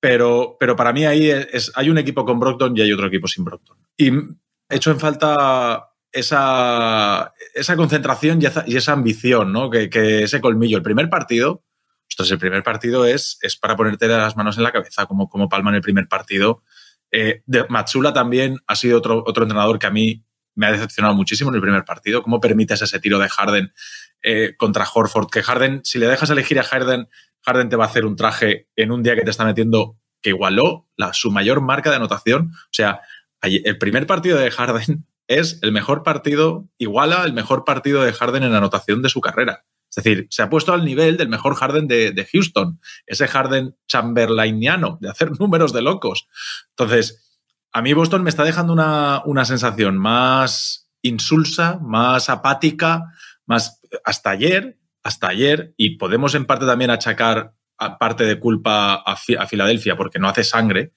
Pero, pero para mí ahí es, hay un equipo con Brogdon y hay otro equipo sin Brogdon. Y he hecho en falta esa, esa concentración y esa, ambición, ¿no? Que, ese colmillo. El primer partido, ostras, el primer partido es, es para ponerte las manos en la cabeza, como, como Palma en el primer partido eh, Matsula también ha sido otro, otro entrenador que a mí me ha decepcionado muchísimo en el primer partido. ¿Cómo permites ese tiro de Harden eh, contra Horford? Que Harden, si le dejas elegir a Harden, Harden te va a hacer un traje en un día que te está metiendo que igualó su mayor marca de anotación. O sea, el primer partido de Harden es el mejor partido, iguala el mejor partido de Harden en anotación de su carrera. Es decir, se ha puesto al nivel del mejor Harden de, Houston, ese Harden chamberlainiano, de hacer números de locos. Entonces, a mí Boston me está dejando una, una sensación más insulsa, más apática, más hasta ayer, hasta ayer, y podemos en parte también achacar parte de culpa a, Filadelfia porque no hace sangre.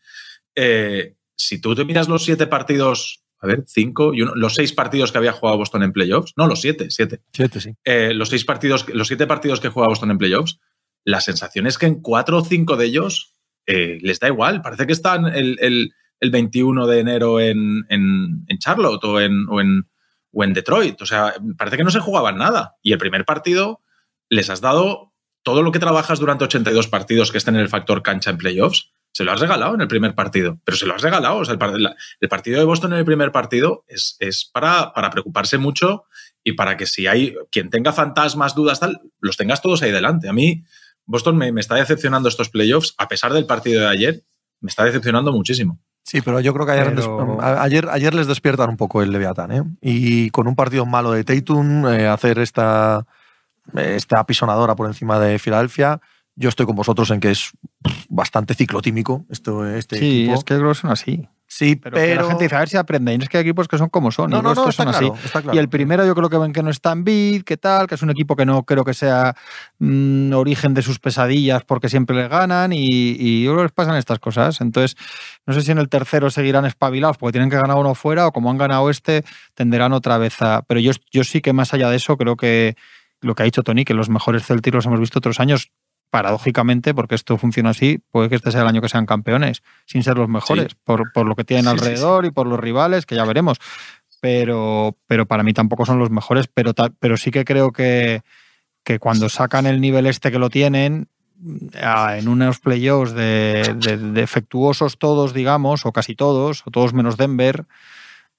Eh, si tú te miras los siete partidos a ver, cinco y uno, los seis partidos que había jugado Boston en playoffs, no, los siete, siete. Siete, sí. Eh, los seis partidos, los siete partidos que juega Boston en playoffs, la sensación es que en cuatro o cinco de ellos eh, les da igual. Parece que están el, el, 21 de enero en, en, Charlotte o en, o en, o en Detroit. O sea, parece que no se jugaban nada. Y el primer partido les has dado todo lo que trabajas durante 82 partidos que estén en el factor cancha en playoffs se lo has regalado en el primer partido, pero se lo has regalado. O sea, el, partido de Boston en el primer partido es, es para, para, preocuparse mucho y para que si hay quien tenga fantasmas, dudas, tal, los tengas todos ahí delante. A mí, Boston me, está decepcionando estos playoffs, a pesar del partido de ayer, me está decepcionando muchísimo. Sí, pero yo creo que ayer, ayer, ayer, les despiertan un poco el Leviatán, ¿eh? Y con un partido malo de Tatum, eh, hacer esta, esta apisonadora por encima de Filadelfia, yo estoy con vosotros en que es bastante ciclotímico esto, este sí, equipo. es que creo que son así. Sí, pero, la gente dice, a ver si aprenden. Es que hay equipos que son como son. No, no, no, son así. Y el primero yo creo que ven que no está en bid, que tal, que es un equipo que no creo que sea mm, origen de sus pesadillas porque siempre le ganan y, y yo les pasan estas cosas. Entonces, no sé si en el tercero seguirán espabilados porque tienen que ganar uno fuera o como han ganado este, tenderán otra vez a... Pero yo, yo sí que más allá de eso creo que lo que ha dicho Tony, que los mejores Celtics los hemos visto otros años, paradójicamente, porque esto funciona así, puede que este sea el año que sean campeones, sin ser los mejores, por, por, lo que tienen alrededor y por los rivales, que ya veremos. Pero, pero para mí tampoco son los mejores, pero, pero sí que creo que, que cuando sacan el nivel este que lo tienen, en unos playoffs de, de, defectuosos todos, digamos, o casi todos, o todos menos Denver,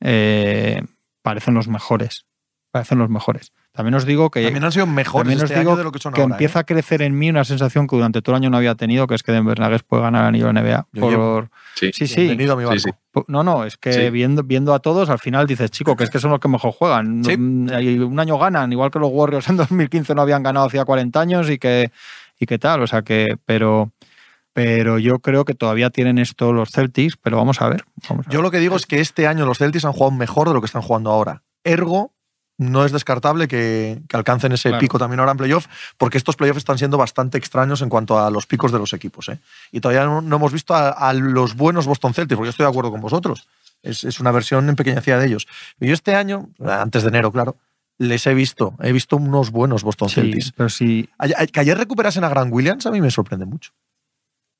eh, parecen los mejores. Parecen los mejores. También os digo que. También han sido mejores este año de lo que son que empieza ¿eh? a crecer en mí una sensación que durante todo el año no había tenido, que es que Denver Nuggets puede ganar a nivel NBA. por... Sí, sí. sí. Bienvenido a mi barco. No, no, es que viendo, viendo a todos, al final dices, chico, que es que son los que mejor juegan. Un año ganan, igual que los Warriors en 2015 no habían ganado hacía 40 años y que, y que tal. O sea que, pero pero yo creo que todavía tienen esto los Celtics, pero vamos a ver. Vamos a yo lo que digo es que este año los Celtics han jugado mejor de lo que están jugando ahora. Ergo, no es descartable que, alcancen ese pico también ahora en playoff, porque estos playoffs están siendo bastante extraños en cuanto a los picos de los equipos. ¿eh? Y todavía no, hemos visto a, los buenos Boston Celtics, porque yo estoy de acuerdo con vosotros. Es, una versión en pequeñecida de ellos. Y yo este año, antes de enero, claro, les he visto, he visto unos buenos Boston Celtics. Pero si... Que ayer recuperasen a Grant Williams a mí me sorprende mucho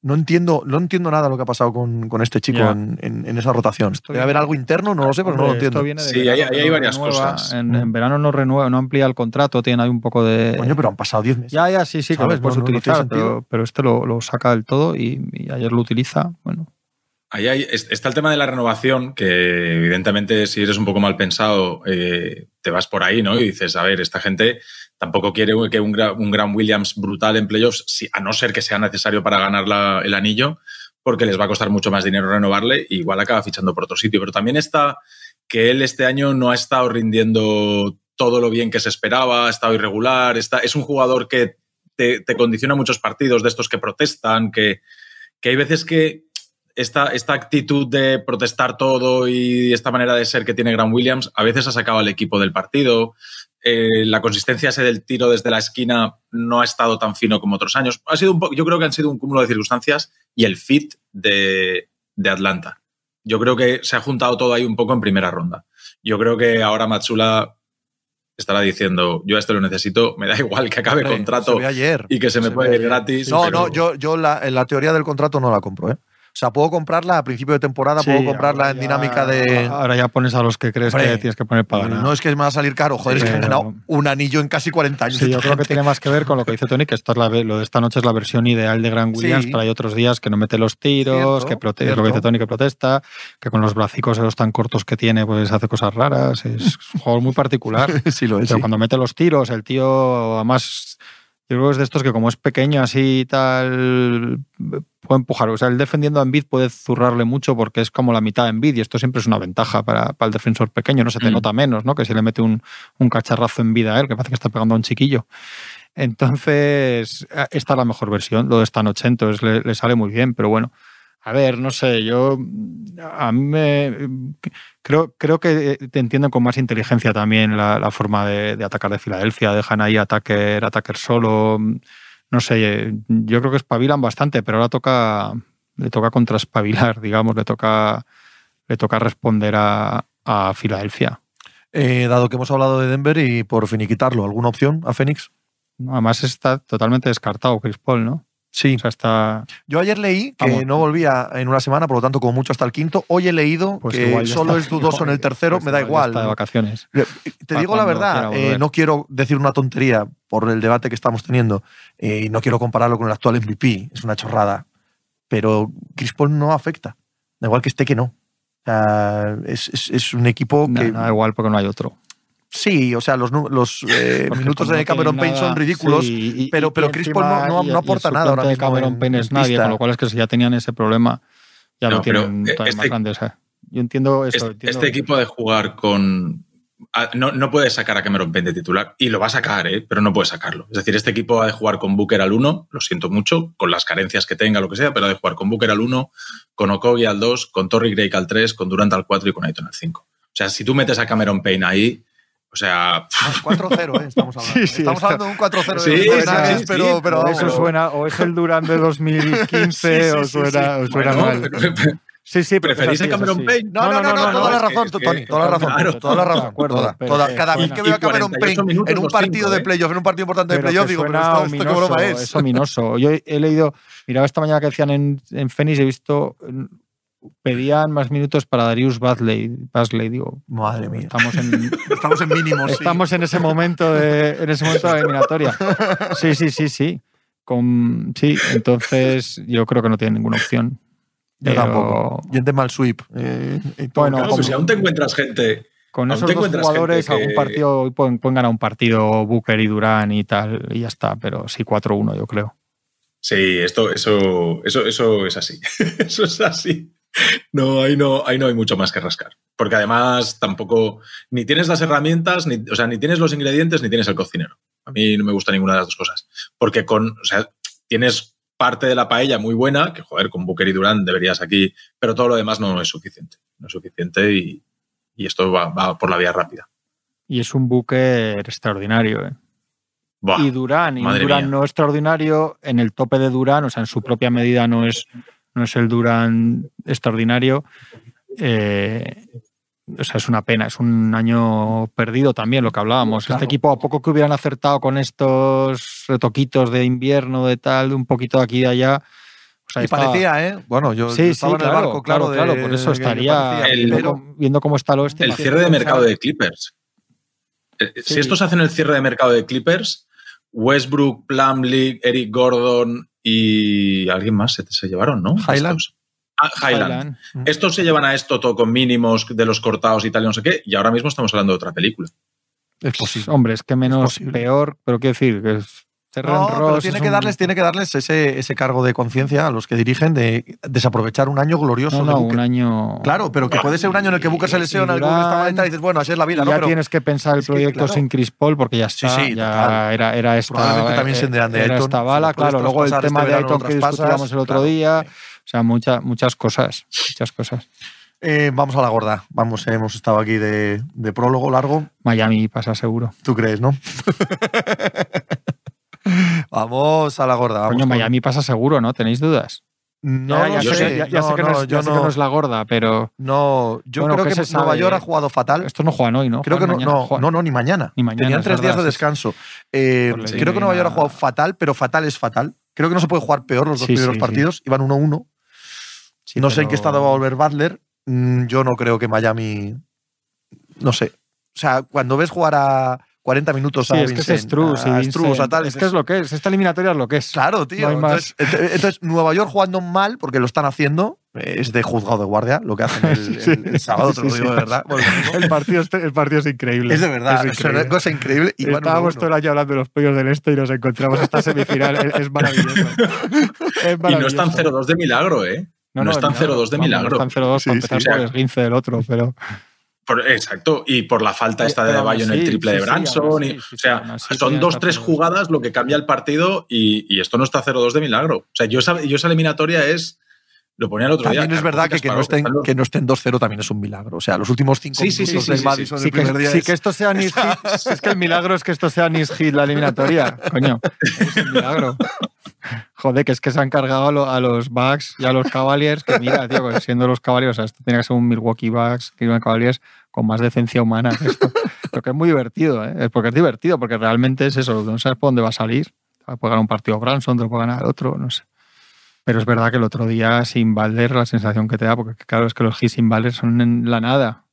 no entiendo, no entiendo nada lo que ha pasado con, este chico en, esa rotación. Debe haber algo interno, no lo sé, pero no lo entiendo. Sí, hay, varias cosas. En, verano no renueva, no amplía el contrato, tiene ahí un poco de. Coño, pero han pasado 10 meses. Ya, ya, sí, sí, que lo puedes utilizar, pero, este lo, saca del todo y, ayer lo utiliza. Bueno. Ahí está el tema de la renovación, que evidentemente si eres un poco mal pensado, eh, te vas por ahí, ¿no? Y dices, a ver, esta gente Tampoco quiere que un, Gran Williams brutal en playoffs, a no ser que sea necesario para ganar el anillo, porque les va a costar mucho más dinero renovarle, y igual acaba fichando por otro sitio. Pero también está que él este año no ha estado rindiendo todo lo bien que se esperaba, ha estado irregular, es un jugador que te, condiciona muchos partidos de estos que protestan, que, que hay veces que esta, esta, actitud de protestar todo y esta manera de ser que tiene Grant Williams a veces ha sacado al equipo del partido. Eh, la consistencia ese del tiro desde la esquina no ha estado tan fino como otros años. Ha sido un yo creo que han sido un cúmulo de circunstancias y el fit de, Atlanta. Yo creo que se ha juntado todo ahí un poco en primera ronda. Yo creo que ahora Matsula estará diciendo, yo esto lo necesito, me da igual que acabe contrato y que se me puede ir gratis. No, no, yo, yo la, la, teoría del contrato no la compro. ¿eh? O sea, puedo comprarla a principio de temporada, puedo comprarla en dinámica de. Ahora ya pones a los que crees que tienes que poner para ganar. No es que me va a salir caro, joder, es que han ganado un anillo en casi 40 años. Sí, yo creo que tiene más que ver con lo que dice Tony, que esto es la, lo de esta noche es la versión ideal de Grant Williams, pero hay otros días que no mete los tiros, que protesta, lo que dice Tony, que protesta, que con los bracicos esos tan cortos que tiene, pues hace cosas raras. Es un jugador muy particular. sí, lo es. Pero cuando mete los tiros, el tío, además Yo creo que es de estos que como es pequeño así y tal, puede empujar. O sea, el defendiendo a Embiid puede zurrarle mucho porque es como la mitad de Embiid y esto siempre es una ventaja para, para el defensor pequeño. No se te Mm. nota menos, ¿no? Que si le mete un, un cacharrazo en vida a él, que parece que está pegando a un chiquillo. Entonces, eh, esta es la mejor versión, lo de entonces le, le sale muy bien, pero bueno. A ver, no sé, yo a mí me creo, creo que eh, te entienden con más inteligencia también la, la forma de, de atacar de Filadelfia, dejan ahí ataque, ataque solo, no sé, yo creo que espabilan bastante, pero ahora toca le toca contraspabilar, digamos, le toca le toca responder a, a Filadelfia. Eh, dado que hemos hablado de Denver y por finiquitarlo, ¿alguna opción a Phoenix? Además está totalmente descartado Chris Paul, ¿no? Sí. O sea, está Yo ayer leí que Vamos. no volvía en una semana, por lo tanto, como mucho hasta el quinto. Hoy he leído pues que solo está- es dudoso en el tercero, pues me da igual. Está de vacaciones. Te digo la verdad, eh, no quiero decir una tontería por el debate que estamos teniendo eh, y no quiero compararlo con el actual MVP, es una chorrada, pero Chris Paul no afecta, da igual que esté que no. O sea, es, es- es un equipo No, que no, da igual porque no hay otro. Sí, o sea, los, eh, minutos como de Cameron Payne son ridículos, sí, y- pero- y- pero y Chris Paul encima- no- no- y- no y aporta nada ahora mismo Cameron Payne es nadie, con lo cual es que si ya tenían ese problema, ya No, lo tienen todavía más este- grande. o sea, yo entiendo eso. Este, entiendo este equipo ha de jugar con. a- No, no puede sacar a Cameron Payne de titular y lo va a sacar, ¿eh? pero no puede sacarlo. Es decir, este equipo ha de jugar con Booker al 1, lo siento mucho, con las carencias que tenga, lo que sea, pero ha de jugar con Booker al 1, con Okogie al 2, con Torrey Craig al 3, con Durant al 4 y con Ayton al 5. O sea, si tú metes a Cameron Payne ahí, o sea, 4-0, ¿eh? estamos hablando. Sí, sí, estamos está- hablando de un 4-0 Sí, de los sí, Nuggets, sí, pero, sí, pero vamos. eso suena, o es el Durán de 2015 Sí, sí, o suena, sí. o suena bueno, mal. pero- Sí, sí, pero ¿Preferís a Cameron. Payne? No, no, no, no, toda la razón, Tony, toda la razón, claro, toda la razón. toda, toda. cada vez que veo a Cameron 48 Payne en un partido de ¿eh? playoff, en un partido importante de playoff, digo, pero esto, esto qué broma es. Es ominoso. Yo he, leído, miraba esta mañana que decían en, en Phoenix, he visto, pedían más minutos para Darius Basley. Basley digo, Madre mía. estamos en, Estamos en mínimos. sí. estamos en ese momento de, en ese momento de la eliminatoria. Sí, sí, sí, sí. Con, sí, entonces yo creo que no tiene ninguna opción. Yo Pero tampoco. En mal sweep. eh, y todo. Bueno, Claro, como- si aún te encuentras gente. Con esos dos jugadores, gente algún que- partido, pueden, pueden ganar un partido Booker y Durán y tal, y ya está, pero sí 4-1 yo creo. Sí, esto, eso, eso, eso es así. eso es así. No, ahí no, ahí no hay mucho más que rascar. Porque además tampoco ni tienes las herramientas, ni, o sea, ni tienes los ingredientes, ni tienes el cocinero. A mí no me gusta ninguna de las dos cosas. Porque con, o sea, tienes parte de la paella muy buena, que joder, con Booker y Durán deberías aquí, pero todo lo demás no es suficiente. No es suficiente y, y esto va, va por la vía rápida. Y es un Booker extraordinario. ¿eh? Buah, y Durán, y Durán mía. no extraordinario, en el tope de Durán, o sea, en su propia medida no es, no es el Durán extraordinario. Eh, o sea, es una pena, es un año perdido también, lo que hablábamos. Claro. Este equipo, a poco que hubieran acertado con estos retoquitos de invierno, de tal, de un poquito de aquí y de allá. o sea, Y estaba- parecía, ¿eh? Bueno, yo, Sí, yo sí, estaba en el claro, barco, claro, claro, de- por eso estaría El- viendo, pero- cómo, viendo cómo está el oeste. El cierre de mercado de Clippers. Eh, Sí. Si estos hacen el cierre de mercado de Clippers, Westbrook, Plumlee, Eric Gordon y alguien más se, se llevaron, ¿no? Highland. Estos. Ah, Highland. Highland. Estos se llevan a esto todo con mínimos de los cortados y tal y no sé qué, y ahora mismo estamos hablando de otra película. Es posible. Hombre, es que menos peor, pero quiero decir que es No, pero tiene que un- darles, tiene que darles ese, ese cargo de conciencia a los que dirigen de desaprovechar un año glorioso No, de no, Booker. un año. Claro, pero que puede ser un año en el que Booker se lesiona, y tal, y dices, bueno, así es la vida, ya Pero tienes que pensar el proyecto claro. sin Chris Paul porque ya está. sí, ya era, era esta. Probablemente también se tendrán de era Ayton, esta bala, claro. Luego el traspasar tema este de Ayton que discutíamos el otro claro. día. O sea, muchas muchas cosas. Muchas cosas. eh, vamos a la gorda. Vamos, hemos estado aquí de, de prólogo largo. Miami pasa seguro. ¿Tú crees, no? vamos a la gorda. Vamos Coño, Miami pasa seguro, ¿no? ¿Tenéis dudas? No ya, lo ya yo sé, ya- ya no, sé que no, no, es, yo ya sé que no es la gorda, pero No, yo Bueno, creo ¿qué que Nueva? York ha jugado fatal. estos no juegan hoy, ¿no? Creo que no, no, mañana, juegan- no, no, ni mañana. Ni mañana, Tenían es tres días de descanso. Eh, creo que Nueva. York ha jugado fatal, pero fatal es fatal. Creo que no se puede jugar peor los dos Sí, primeros sí, sí. partidos. Iban 1-1. Sí, no sé en qué estado va a volver Butler. Mm, Yo no creo que Miami. No sé. O sea, cuando ves jugar a 40 minutos Sí, a es que es Struz y a Struz, a tal, Es que es lo que es. Esta eliminatoria es lo que es. Claro, tío. No hay más. entonces, ent- entonces, Nueva York jugando mal, porque lo están haciendo. es de juzgado de guardia lo que hacen el, el- el sábado, te lo Sí, digo sí. de verdad. Bueno, El partido, es- el partido es increíble. es de verdad, Es es, una cosa increíble. Y Estábamos bueno, todo el año hablando de los pollos del este y nos encontramos esta semifinal. es, es maravilloso. Es Y no están maravilloso. 0-2 de milagro, ¿eh? no están 0-2 de milagro. No están 0-2 Sí, para sí, empezar o sea, por el esguince del otro, pero. Por- exacto, y por la falta esta de Bayo en el así, triple sí, de sí, Branson. aún y- sí, o sí, sea, son dos, que tres jugadas lo que cambia el partido y, y esto no está 0-2 de milagro. O sea, yo esa, yo esa eliminatoria es. Lo ponía el otro día. También es verdad que, que no estén, que no estén 2-0 también es un milagro. O sea, los últimos cinco Sí, sí, minutos sí, del sí, Madison Sí el que, primer día sí es- que esto sea Nice Hit. Es que el milagro es que esto sea Nice Hit, la eliminatoria. Coño, es un milagro. Joder, que es que se han cargado a, lo- a los Bucks y a los Cavaliers. Que mira, tío, que siendo los Cavaliers, o sea, esto tiene que ser un Milwaukee Bucks, Cleveland Cavaliers con más decencia humana que esto. Pero que es muy divertido, ¿eh? Es porque es divertido, porque realmente es eso, no sabes por dónde va a salir. Puede ganar un partido Branson, te lo puede ganar el otro, no sé. Pero es verdad que el otro día sin Balder la sensación que te da, porque claro, es que los hits sin Balder son en la nada.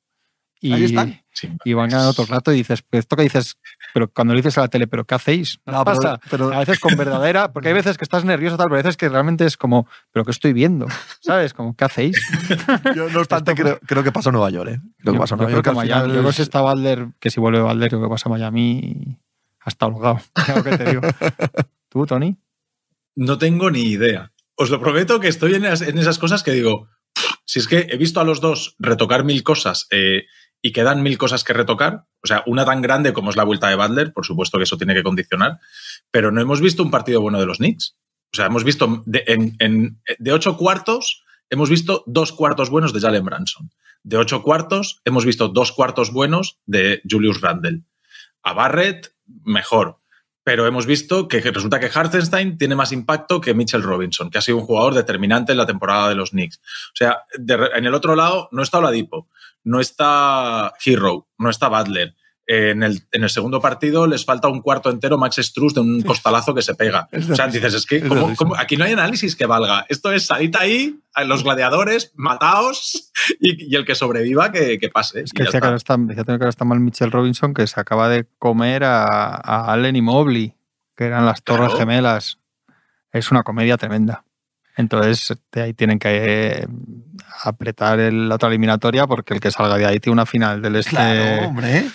Y, Ahí están. Sí. y van ganando el rato y dices, pues esto que dices, pero cuando lo dices a la tele, ¿pero qué hacéis? ¿No, No, os pero- pasa? pero- A veces con verdadera, porque hay veces que estás nervioso tal, pero hay veces que realmente es como, ¿pero qué estoy viendo? ¿Sabes? Como, ¿qué hacéis? Yo, no obstante, creo, creo que pasó en Nueva York. ¿eh? Creo que pasó en Nueva creo York. que al Miami, final yo creo que si está Balder, que si vuelve Balder, creo que pasa a Miami hasta holgado. Claro que te digo. ¿Tú, Tony? No tengo ni idea. Os lo prometo que estoy en esas, en esas cosas que digo, si es que he visto a los dos retocar mil cosas eh, y quedan mil cosas que retocar, o sea, una tan grande como es la vuelta de Butler, por supuesto que eso tiene que condicionar, pero no hemos visto un partido bueno de los Knicks. O sea, hemos visto de, en- de ocho cuartos, hemos visto dos cuartos buenos de Jalen Branson. De ocho cuartos, hemos visto dos cuartos buenos de Julius Randle. A Barrett, mejor. Pero hemos visto que resulta que Hartenstein tiene más impacto que Mitchell Robinson, que ha sido un jugador determinante en la temporada de los Knicks. O sea, en el otro lado no está Oladipo, no está Hero, no está Butler. En el, en el segundo partido les falta un cuarto entero Max Struz de un costalazo que se pega. O sea, dices, es que Es de ¿cómo- risa. cómo? aquí no hay análisis que valga. Esto es salid ahí, a los gladiadores, mataos y, y el que sobreviva que, que pase. Es que decía que, ahora está. que mal Mitchell Robinson, que se acaba de comer a, a Allen y Mobley, que eran las torres Claro. gemelas. Es una comedia tremenda. Entonces, de ahí tienen que eh, apretar el- la otra eliminatoria porque el que salga de ahí tiene una final del este, Claro, hombre.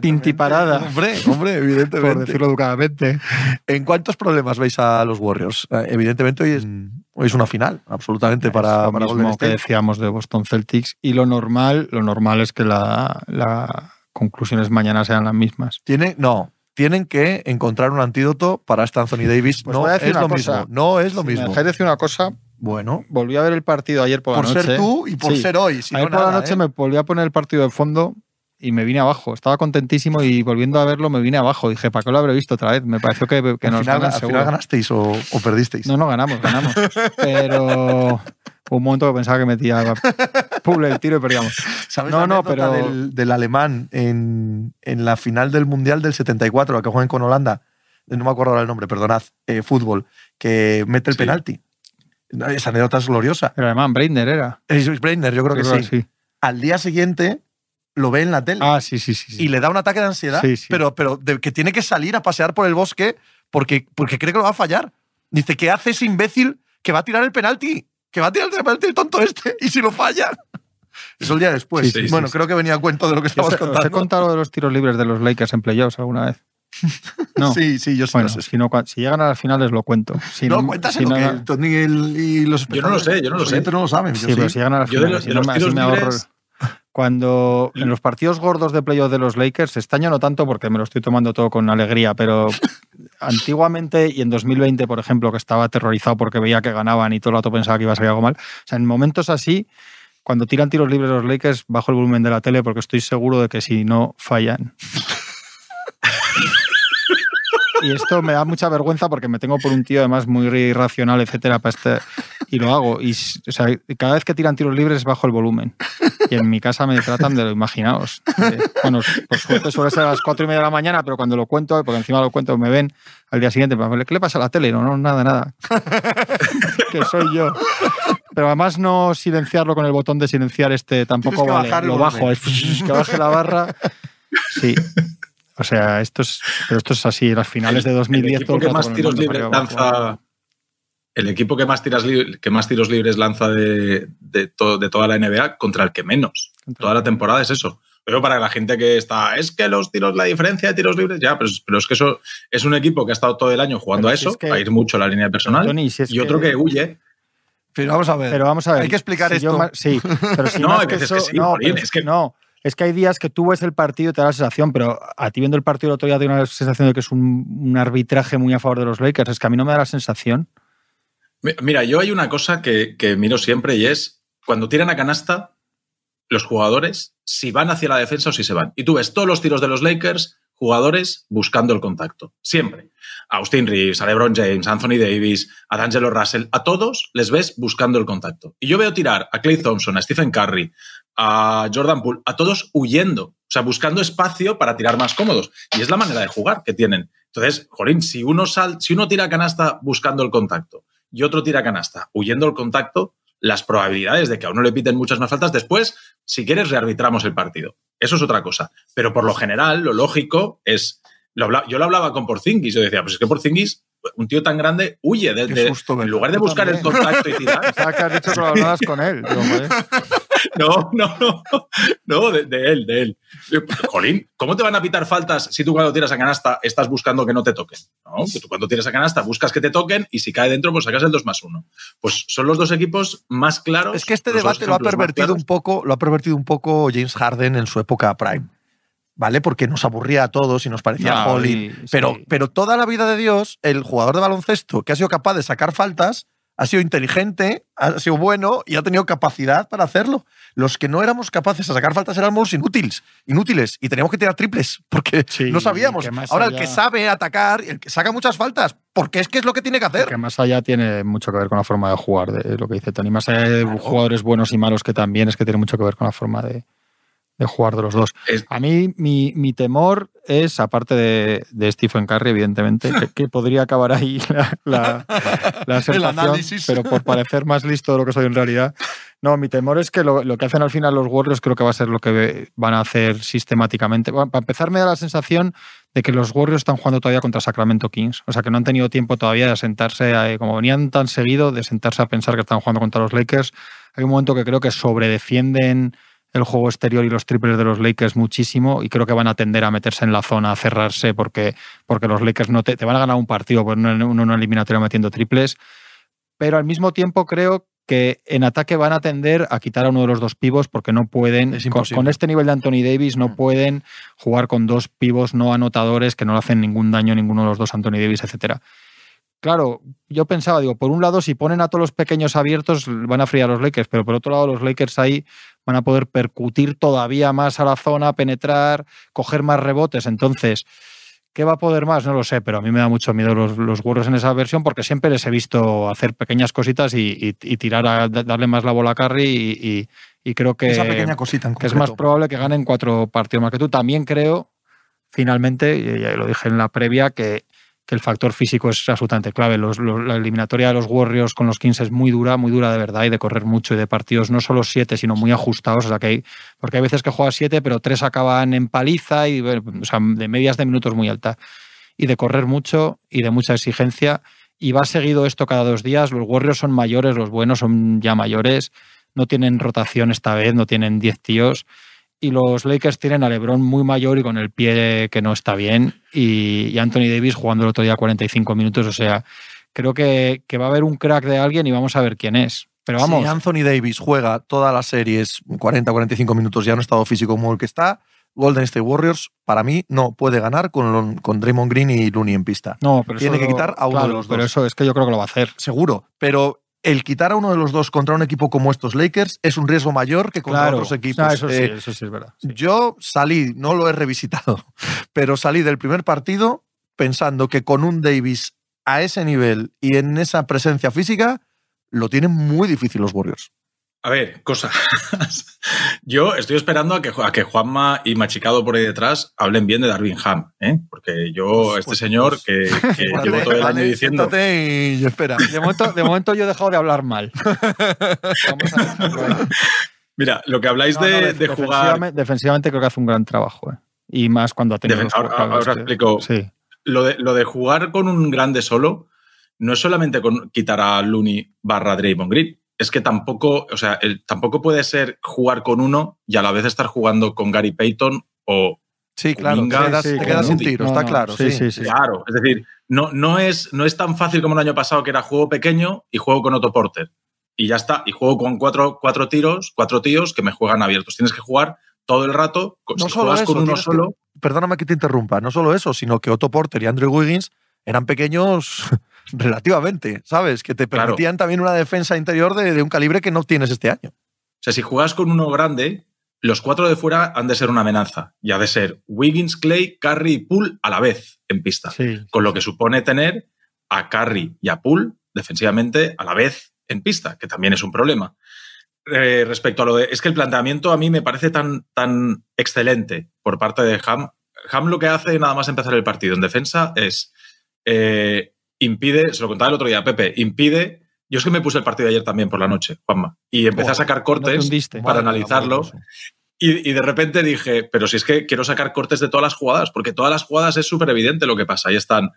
Pintiparada. Hombre, hombre, evidentemente. por decirlo educadamente. ¿En cuántos problemas veis a los Warriors? Eh, Evidentemente hoy es, hoy es una final, absolutamente, para, Es lo para mismo que decíamos de Boston Celtics. Y lo normal, lo normal es que la, la conclusiones mañana sean las mismas. Tiene, no, tienen que encontrar un antídoto para este Anthony Davis. Pues no es lo cosa. mismo. No es lo Si me mismo. dejáis decir una cosa, Bueno, volví a ver el partido ayer por, por la noche. ser tú y por Sí. ser hoy. Si ayer no por la noche ¿eh? me volví a poner el partido de fondo y me vine abajo. Estaba contentísimo y volviendo a verlo me vine abajo. Dije, ¿para qué lo habré visto otra vez? Me pareció que, que al nos final, ganan al seguro. final ganasteis o, o perdisteis. No, no, ganamos, ganamos. Pero un momento que pensaba que metía puble el tiro y perdíamos. ¿Sabes No, la no, pero- del, del alemán en, en la final del Mundial del 74, la que juegan con Holanda? No me acuerdo ahora el nombre, perdonad. eh, fútbol, que mete el Sí. penalti. Esa anécdota es gloriosa. El alemán, Breitner era. Es Breitner, yo creo que Yo creo sí. que sí. Al día siguiente lo ve en la tele Ah, sí, sí, sí. sí. y le da un ataque de ansiedad, Sí, sí. pero, pero de que tiene que salir a pasear por el bosque porque, porque cree que lo va a fallar. Dice, ¿qué hace ese imbécil que va a tirar el penalti? Que va a tirar el penalti el tonto este y si lo falla. Eso el día después. Sí, sí, bueno, sí, creo que venía a cuento de lo que estabas he- os he contando. contado lo de los tiros libres de los Lakers en playoffs alguna vez. No. Sí, sí, yo sí Bueno, lo sé. si, no, si llegan a las finales lo cuento. Si no, no, cuéntaselo, si no- que el Tony y, los Yo no lo sé, yo no lo los sé. no lo saben. yo Sí, pero si llegan a las Yo de finales, los- de los tiros me ahorro- libres- Cuando en los partidos gordos de playoff de los Lakers, este año no tanto porque me lo estoy tomando todo con alegría, pero antiguamente y en 2020, por ejemplo, que estaba aterrorizado porque veía que ganaban y todo el rato pensaba que iba a salir algo mal. O sea, en momentos así, cuando tiran tiros libres los Lakers, bajo el volumen de la tele porque estoy seguro de que si no fallan. Y esto me da mucha vergüenza porque me tengo por un tío además muy irracional, etcétera, para este y lo hago. Y o sea, cada vez que tiran tiros libres bajo el volumen. Y en mi casa me tratan de lo imaginaos. Bueno, por suerte suele ser a las cuatro y media de la mañana, pero cuando lo cuento, porque encima lo cuento, me ven al día siguiente, ¿qué le pasa a la tele? No, no, nada, nada. que soy yo. Pero además no silenciarlo con el botón de silenciar este tampoco vale. Lo bajo, es que baje la barra. Sí. O sea, esto es, pero esto es así. Las finales de el 2010 todo equipo el que más el tiros libres lanza el equipo que más, tiras que más tiros libres lanza de, de, de, toda la NBA contra el que menos. Toda la temporada es eso. Pero para la gente que está, es que los tiros, la diferencia de tiros libres, ya, pero, pero es que eso es un equipo que ha estado todo el año jugando a eso, a ir mucho a la línea personal, y otro que, huye. Pero vamos a ver. Pero vamos a ver. Hay que explicar esto. sí, pero si no, hay veces que, sí, no, es que no. Es que hay días que tú ves el partido y te da la sensación, pero a ti viendo el partido el otro día te da una sensación de que es un, arbitraje muy a favor de los Lakers. Es que a mí no me da la sensación. Mira, yo hay una cosa que, que miro siempre y es cuando tiran a canasta, los jugadores, si van hacia la defensa o si se van. Y tú ves todos los tiros de los Lakers, jugadores buscando el contacto. Siempre. Austin Reeves, a LeBron James, Anthony Davis, a D'Angelo Russell, a todos les ves buscando el contacto. Y yo veo tirar a Clay Thompson, a Stephen Curry, a Jordan Poole, a todos huyendo, o sea, buscando espacio para tirar más cómodos. Y es la manera de jugar que tienen. Entonces, Jolín, si uno, sal, si uno tira canasta buscando el contacto y otro tira canasta huyendo el contacto, las probabilidades de que a uno le piten muchas más faltas después, si quieres, rearbitramos el partido. Eso es otra cosa. Pero por lo general, lo lógico es. yo lo hablaba con Porzingis. Yo decía, pues es que Porzingis, un tío tan grande, huye. De, en lugar de buscar el contacto y tirar. que has dicho que lo hablabas con él. No, no, no. No, de, él, de él. Jolín, ¿cómo te van a pitar faltas si tú cuando tiras a canasta estás buscando que no te toquen? No, que tú cuando tiras a canasta buscas que te toquen y si cae dentro, pues sacas el 2 más 1. Pues son los dos equipos más claros. Es que este debate lo ha pervertido un poco, lo ha pervertido un poco James Harden en su época prime. ¿Vale? Porque nos aburría a todos y nos parecía no, Pero, pero toda la vida de Dios, el jugador de baloncesto que ha sido capaz de sacar faltas ha sido inteligente, ha sido bueno y ha tenido capacidad para hacerlo. Los que no éramos capaces de sacar faltas éramos inútiles, inútiles y teníamos que tirar triples porque no sabíamos. Ahora el que sabe atacar, el que saca muchas faltas, porque es que es lo que tiene que hacer. Que más allá tiene mucho que ver con la forma de jugar, de lo que dice Tony. Más allá de jugadores buenos y malos que también es que tiene mucho que ver con la forma de, de jugar de los dos. A mí mi, mi temor es, aparte de, de, Stephen Curry, evidentemente, que, podría acabar ahí la, la, pero por parecer más listo de lo que soy en realidad. No, mi temor es que lo, lo, que hacen al final los Warriors creo que va a ser lo que van a hacer sistemáticamente. para empezar, me da la sensación de que los Warriors están jugando todavía contra Sacramento Kings. O sea, que no han tenido tiempo todavía de sentarse, como venían tan seguido, de sentarse a pensar que están jugando contra los Lakers. Hay un momento que creo que sobredefienden el juego exterior y los triples de los Lakers muchísimo y creo que van a tender a meterse en la zona, a cerrarse porque, porque los Lakers no te, te van a ganar un partido por una, una eliminatoria metiendo triples. Pero al mismo tiempo creo que en ataque van a tender a quitar a uno de los dos pivos porque no pueden, con, con, este nivel de Anthony Davis, no mm. pueden jugar con dos pivos no anotadores que no le hacen ningún daño a ninguno de los dos, Anthony Davis, etcétera. Claro, yo pensaba, digo, por un lado, si ponen a todos los pequeños abiertos, van a fríar a los Lakers, pero por otro lado, los Lakers ahí van a poder percutir todavía más a la zona, penetrar, coger más rebotes. Entonces, ¿qué va a poder más? No lo sé, pero a mí me da mucho miedo los, los en esa versión porque siempre les he visto hacer pequeñas cositas y, tirar a darle más la bola a Curry y, creo que, que es más probable que ganen cuatro partidos más que tú. También creo, finalmente, y ya lo dije en la previa, que que el factor físico es absolutamente clave. la eliminatoria de los Warriors con los Kings es muy dura, muy dura de verdad, y de correr mucho y de partidos no solo siete, sino muy ajustados. O sea, porque hay veces que juegas siete, pero tres acaban en paliza y de medias de minutos muy alta. Y de correr mucho y de mucha exigencia. Y va seguido esto cada dos días. Los Warriors son mayores, los buenos son ya mayores. No tienen rotación esta vez, no tienen diez tíos y los Lakers tienen a LeBron muy mayor y con el pie que no está bien y, Anthony Davis jugando el otro día 45 minutos, o sea, creo que, va a haber un crack de alguien y vamos a ver quién es. Pero vamos. Si Anthony Davis juega todas las series 40-45 minutos ya en estado físico como el que está, Golden State Warriors, para mí, no puede ganar con, con Draymond Green y Looney en pista. No, pero Tiene que quitar a uno de los dos. Pero eso es que yo creo que lo va a hacer. Seguro. Pero el quitar a uno de los dos contra un equipo como estos Lakers es un riesgo mayor que contra otros equipos. Ah, eso, sí, eh, eso sí es verdad. Yo salí, no lo he revisitado, pero salí del primer partido pensando que con un Davis a ese nivel y en esa presencia física, lo tienen muy difícil los Warriors. A ver, cosas. Yo estoy esperando a que, a que Juanma y Machicado por ahí detrás hablen bien de Darwin Ham, ¿eh? porque yo, este señor que, llevo todo el año diciendo. Y espera. De momento, de momento yo he dejado de hablar mal. Mira, lo que habláis de, de jugar. Defensivamente, creo que hace un gran trabajo. ¿eh? Y más cuando ha tenido. ahora, explico. Sí. Lo de, lo de jugar con un grande solo no es solamente con quitar a Looney barra Draymond Green, es que tampoco, o sea, el, tampoco puede ser jugar con uno y a la vez estar jugando con Gary Payton o Sí, claro, Kuminga, te quedas, sí, te quedas sin tiro, No, está claro. sí, Sí, sí. Claro, es decir, no, no, es, no es tan fácil como el año pasado que era juego pequeño y juego con Otto Porter. Y ya está, y juego con cuatro, cuatro tiros, cuatro tíos que me juegan abiertos. Tienes que jugar todo el rato. No si solo juegas eso, con uno que- solo, Perdóname que te interrumpa, no solo eso, sino que Otto Porter y Andrew Wiggins eran pequeños relativamente, ¿sabes? Que te Claro. permitían también una defensa interior de, de un calibre que no tienes este año. O sea, si juegas con uno grande, los cuatro de fuera han de ser una amenaza. Y ha de ser Wiggins, Clay, Curry y Poole a la vez en pista. Sí. Con lo que supone tener a Curry y a Poole defensivamente a la vez en pista, que también es un problema. Eh, respecto a lo de. Es que el planteamiento a mí me parece tan, tan excelente por parte de Ham. Ham lo que hace nada más empezar el partido en defensa es. eh, impide, se lo contaba el otro día, Pepe, impide. Yo es que me puse el partido de ayer también por la noche, Juanma, y empecé a sacar cortes para analizarlo. y de repente dije, pero si es que quiero sacar cortes de todas las jugadas, porque todas las jugadas es súper evidente lo que pasa. Ahí están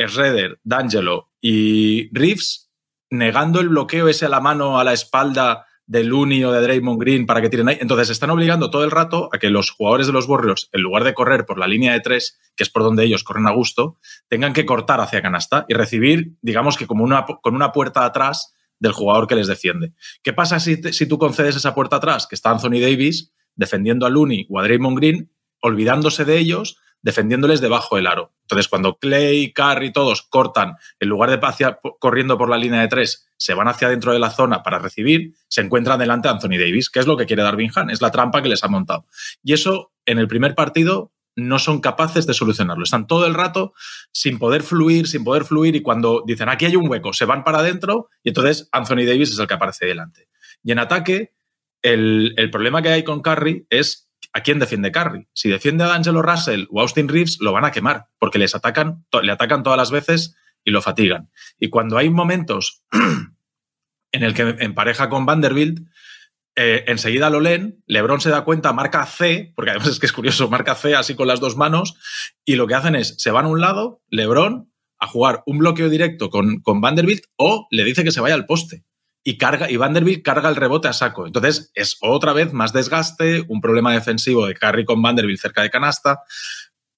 Schroeder, D'Angelo y Reeves negando el bloqueo ese a la mano, a la espalda de Looney o de Draymond Green para que tiren ahí. Entonces están obligando todo el rato a que los jugadores de los Warriors, en lugar de correr por la línea de tres, que es por donde ellos corren a gusto, tengan que cortar hacia canasta y recibir, digamos que como una, con una puerta atrás del jugador que les defiende. ¿Qué pasa si, si tú concedes esa puerta atrás? Que está Anthony Davis defendiendo a Looney o a Draymond Green, olvidándose de ellos, defendiéndoles debajo del aro. Entonces, cuando Clay, Curry, todos cortan, en lugar de hacia- corriendo por la línea de tres, se van hacia dentro de la zona para recibir, se encuentran delante de Anthony Davis, que es lo que quiere Darvin Han, es la trampa que les ha montado. Y eso, en el primer partido, no son capaces de solucionarlo. Están todo el rato sin poder fluir, sin poder fluir, y cuando dicen aquí hay un hueco, se van para adentro, y entonces Anthony Davis es el que aparece delante. Y en ataque, el, el problema que hay con Curry es a quién defiende Curry. Si defiende a D'Angelo Russell o Austin Reeves, lo van a quemar, porque les atacan, le atacan todas las veces y lo fatigan. Y cuando hay momentos en el que empareja con Vanderbilt, eh, enseguida lo leen, Lebron se da cuenta, marca C, porque además es que es curioso, marca C así con las dos manos, y lo que hacen es, se van a un lado, Lebron, a jugar un bloqueo directo con, con Vanderbilt, o le dice que se vaya al poste. Y, carga, y Vanderbilt carga el rebote a saco. Entonces es otra vez más desgaste, un problema defensivo de Curry con Vanderbilt cerca de canasta.